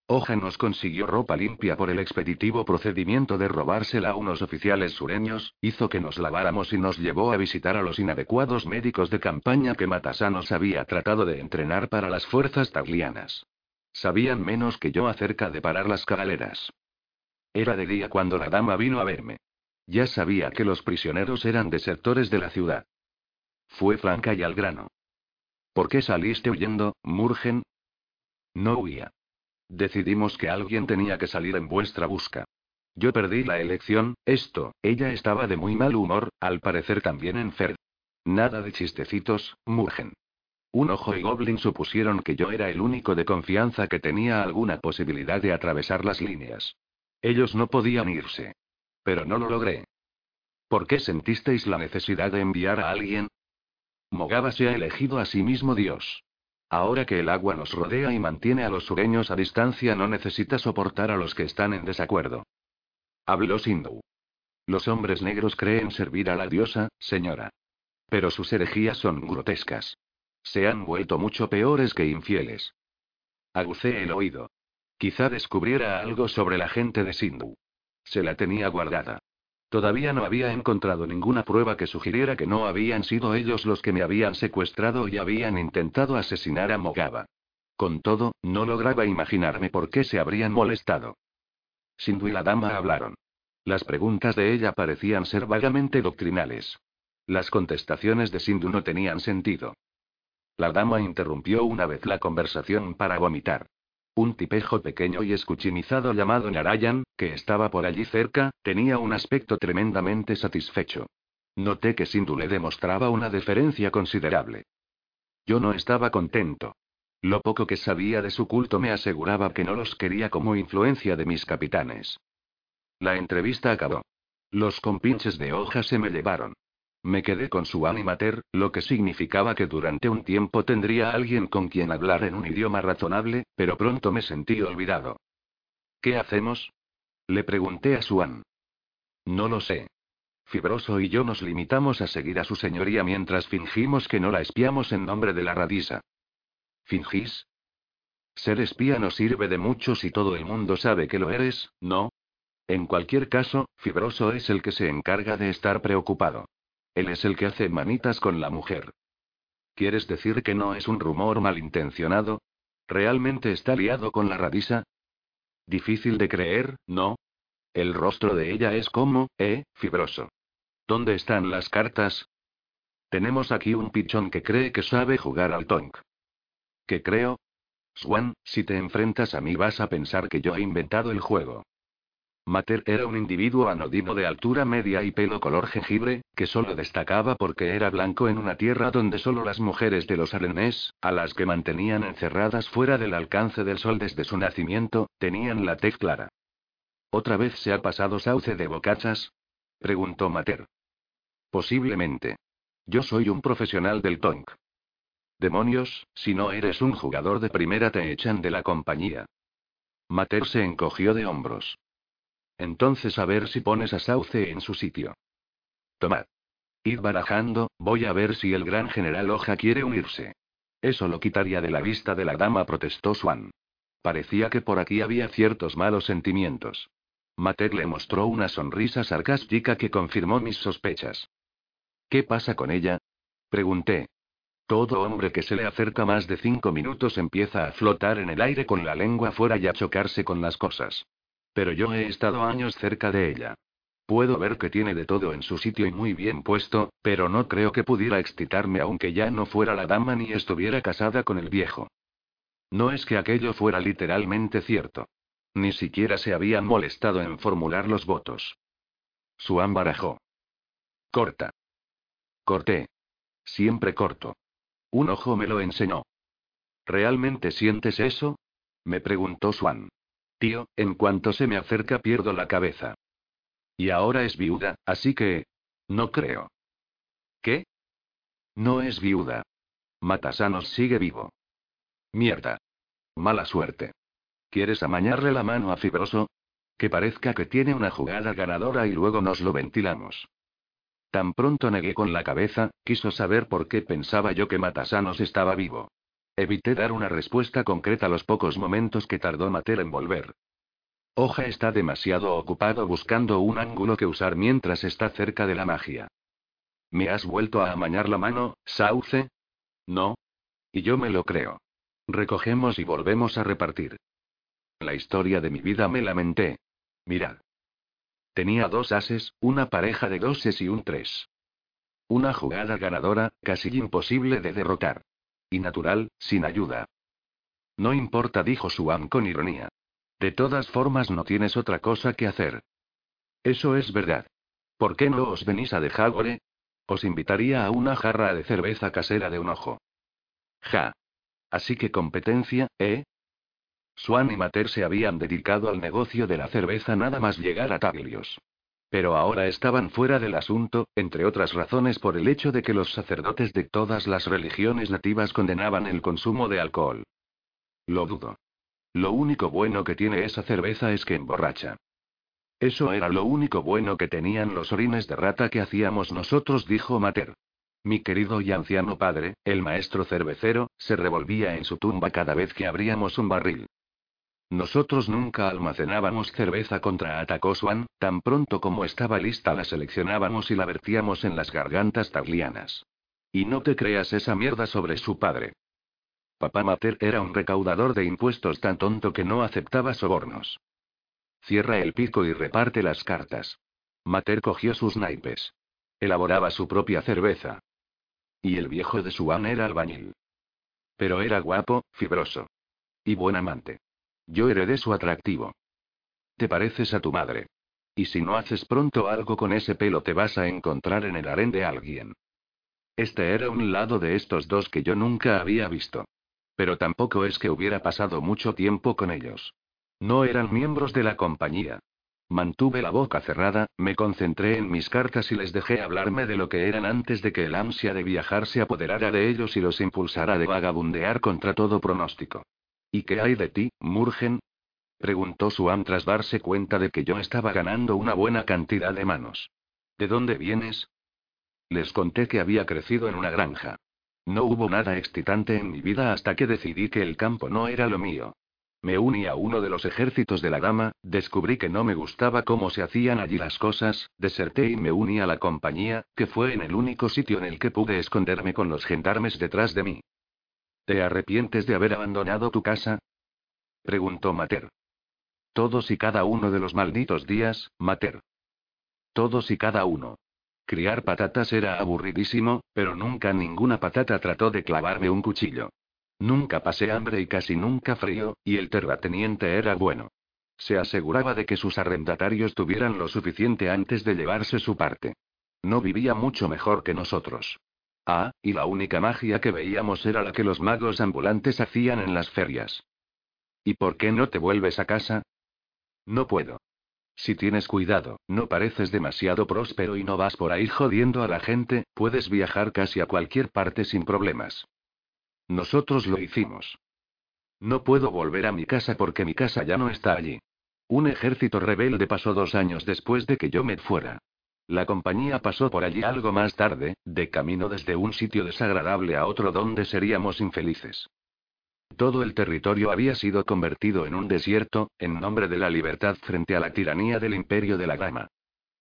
S1: Hoja nos consiguió ropa limpia por el expeditivo procedimiento de robársela a unos oficiales sureños, hizo que nos laváramos y nos llevó a visitar a los inadecuados médicos de campaña que Matasanos había tratado de entrenar para las fuerzas taglianas. Sabían menos que yo acerca de parar las caraleras. Era de día cuando la dama vino a verme. Ya sabía que los prisioneros eran desertores de la ciudad. Fue franca y al grano. ¿Por qué saliste huyendo, Murgen? No huía. Decidimos que alguien tenía que salir en vuestra busca. Yo perdí la elección, esto, ella estaba de muy mal humor, al parecer también enferma. Nada de chistecitos, Murgen. Un ojo y Goblin supusieron que yo era el único de confianza que tenía alguna posibilidad de atravesar las líneas. Ellos no podían irse. Pero no lo logré. ¿Por qué sentisteis la necesidad de enviar a alguien? Mogaba se ha elegido a sí mismo Dios. Ahora que el agua nos rodea y mantiene a los sureños a distancia, no necesita soportar a los que están en desacuerdo. Habló Sindhu. Los hombres negros creen servir a la diosa, señora. Pero sus herejías son grotescas. Se han vuelto mucho peores que infieles. Agucé el oído. Quizá descubriera algo sobre la gente de Sindhu. Se la tenía guardada. Todavía no había encontrado ninguna prueba que sugiriera que no habían sido ellos los que me habían secuestrado y habían intentado asesinar a Mogaba. Con todo, no lograba imaginarme por qué se habrían molestado. Sindhu y la dama hablaron. Las preguntas de ella parecían ser vagamente doctrinales. Las contestaciones de Sindhu no tenían sentido. La dama interrumpió una vez la conversación para vomitar. Un tipejo pequeño y escuchinizado llamado Narayan, que estaba por allí cerca, tenía un aspecto tremendamente satisfecho. Noté que Sindhu le demostraba una deferencia considerable. Yo no estaba contento. Lo poco que sabía de su culto me aseguraba que no los quería como influencia de mis capitanes. La entrevista acabó. Los compinches de hoja se me llevaron. Me quedé con su animater, lo que significaba que durante un tiempo tendría alguien con quien hablar en un idioma razonable, pero pronto me sentí olvidado. ¿Qué hacemos? Le pregunté a Suan. No lo sé. Fibroso y yo nos limitamos a seguir a su señoría mientras fingimos que no la espiamos en nombre de la radisa. ¿Fingís? Ser espía no sirve de mucho si todo el mundo sabe que lo eres, ¿no? En cualquier caso, Fibroso es el que se encarga de estar preocupado. Él es el que hace manitas con la mujer. ¿Quieres decir que no es un rumor malintencionado? ¿Realmente está liado con la radisa? Difícil de creer, ¿no? El rostro de ella es como, eh, fibroso. ¿Dónde están las cartas? Tenemos aquí un pichón que cree que sabe jugar al tonk. ¿Qué creo? Swan, si te enfrentas a mí vas a pensar que yo he inventado el juego. Mater era un individuo anodino de altura media y pelo color jengibre, que solo destacaba porque era blanco en una tierra donde solo las mujeres de los arenés, a las que mantenían encerradas fuera del alcance del sol desde su nacimiento, tenían la tez clara. ¿Otra vez se ha pasado sauce de bocachas? preguntó Mater. Posiblemente. Yo soy un profesional del tonk. Demonios, si no eres un jugador de primera te echan de la compañía. Mater se encogió de hombros. Entonces a ver si pones a Sauce en su sitio. Tomad. Id barajando, voy a ver si el gran general Hoja quiere unirse. Eso lo quitaría de la vista de la dama, protestó Swan. Parecía que por aquí había ciertos malos sentimientos. Mater le mostró una sonrisa sarcástica que confirmó mis sospechas. ¿Qué pasa con ella? Pregunté. Todo hombre que se le acerca más de cinco minutos empieza a flotar en el aire con la lengua fuera y a chocarse con las cosas. Pero yo he estado años cerca de ella. Puedo ver que tiene de todo en su sitio y muy bien puesto, pero no creo que pudiera excitarme aunque ya no fuera la dama ni estuviera casada con el viejo. No es que aquello fuera literalmente cierto. Ni siquiera se habían molestado en formular los votos. Suan barajó. Corta. Corté. Siempre corto. Un ojo me lo enseñó. ¿Realmente sientes eso? Me preguntó Swan. Tío, en cuanto se me acerca pierdo la cabeza. Y ahora es viuda, así que... No creo. ¿Qué? No es viuda. Matasanos sigue vivo. Mierda. Mala suerte. ¿Quieres amañarle la mano a Fibroso? Que parezca que tiene una jugada ganadora y luego nos lo ventilamos. Tan pronto negué con la cabeza, quiso saber por qué pensaba yo que Matasanos estaba vivo. Evité dar una respuesta concreta los pocos momentos que tardó Mater en volver. Hoja está demasiado ocupado buscando un ángulo que usar mientras está cerca de la magia. ¿Me has vuelto a amañar la mano, Sauce? No. Y yo me lo creo. Recogemos y volvemos a repartir. La historia de mi vida me lamenté. Mirad. Tenía dos ases, una pareja de doses y un tres. Una jugada ganadora, casi imposible de derrotar. Y natural, sin ayuda. No importa, dijo Suan con ironía. De todas formas no tienes otra cosa que hacer. Eso es verdad. ¿Por qué no os venís a de Jagore? Os invitaría a una jarra de cerveza casera de un ojo. Ja. Así que competencia, ¿eh? Swan y Mater se habían dedicado al negocio de la cerveza nada más llegar a Taglios. Pero ahora estaban fuera del asunto, entre otras razones por el hecho de que los sacerdotes de todas las religiones nativas condenaban el consumo de alcohol. Lo dudo. Lo único bueno que tiene esa cerveza es que emborracha. Eso era lo único bueno que tenían los orines de rata que hacíamos nosotros, dijo Mater. Mi querido y anciano padre, el maestro cervecero, se revolvía en su tumba cada vez que abríamos un barril. Nosotros nunca almacenábamos cerveza contra atacó Swan, tan pronto como estaba lista la seleccionábamos y la vertíamos en las gargantas taglianas. Y no te creas esa mierda sobre su padre. Papá Mater era un recaudador de impuestos tan tonto que no aceptaba sobornos. Cierra el pico y reparte las cartas. Mater cogió sus naipes. Elaboraba su propia cerveza. Y el viejo de Swan era albañil. Pero era guapo, fibroso. Y buen amante. Yo heredé su atractivo. Te pareces a tu madre. Y si no haces pronto algo con ese pelo te vas a encontrar en el harén de alguien. Este era un lado de estos dos que yo nunca había visto. Pero tampoco es que hubiera pasado mucho tiempo con ellos. No eran miembros de la compañía. Mantuve la boca cerrada, me concentré en mis cartas y les dejé hablarme de lo que eran antes de que el ansia de viajar se apoderara de ellos y los impulsara de vagabundear contra todo pronóstico. ¿Y qué hay de ti, Murgen? preguntó Suam tras darse cuenta de que yo estaba ganando una buena cantidad de manos. ¿De dónde vienes? Les conté que había crecido en una granja. No hubo nada excitante en mi vida hasta que decidí que el campo no era lo mío. Me uní a uno de los ejércitos de la dama, descubrí que no me gustaba cómo se hacían allí las cosas, deserté y me uní a la compañía, que fue en el único sitio en el que pude esconderme con los gendarmes detrás de mí. ¿Te arrepientes de haber abandonado tu casa? preguntó Mater. Todos y cada uno de los malditos días, Mater. Todos y cada uno. Criar patatas era aburridísimo, pero nunca ninguna patata trató de clavarme un cuchillo. Nunca pasé hambre y casi nunca frío, y el terrateniente era bueno. Se aseguraba de que sus arrendatarios tuvieran lo suficiente antes de llevarse su parte. No vivía mucho mejor que nosotros. Ah, y la única magia que veíamos era la que los magos ambulantes hacían en las ferias. ¿Y por qué no te vuelves a casa? No puedo. Si tienes cuidado, no pareces demasiado próspero y no vas por ahí jodiendo a la gente, puedes viajar casi a cualquier parte sin problemas. Nosotros lo hicimos. No puedo volver a mi casa porque mi casa ya no está allí. Un ejército rebelde pasó dos años después de que yo me fuera. La compañía pasó por allí algo más tarde, de camino desde un sitio desagradable a otro donde seríamos infelices. Todo el territorio había sido convertido en un desierto, en nombre de la libertad frente a la tiranía del imperio de la grama.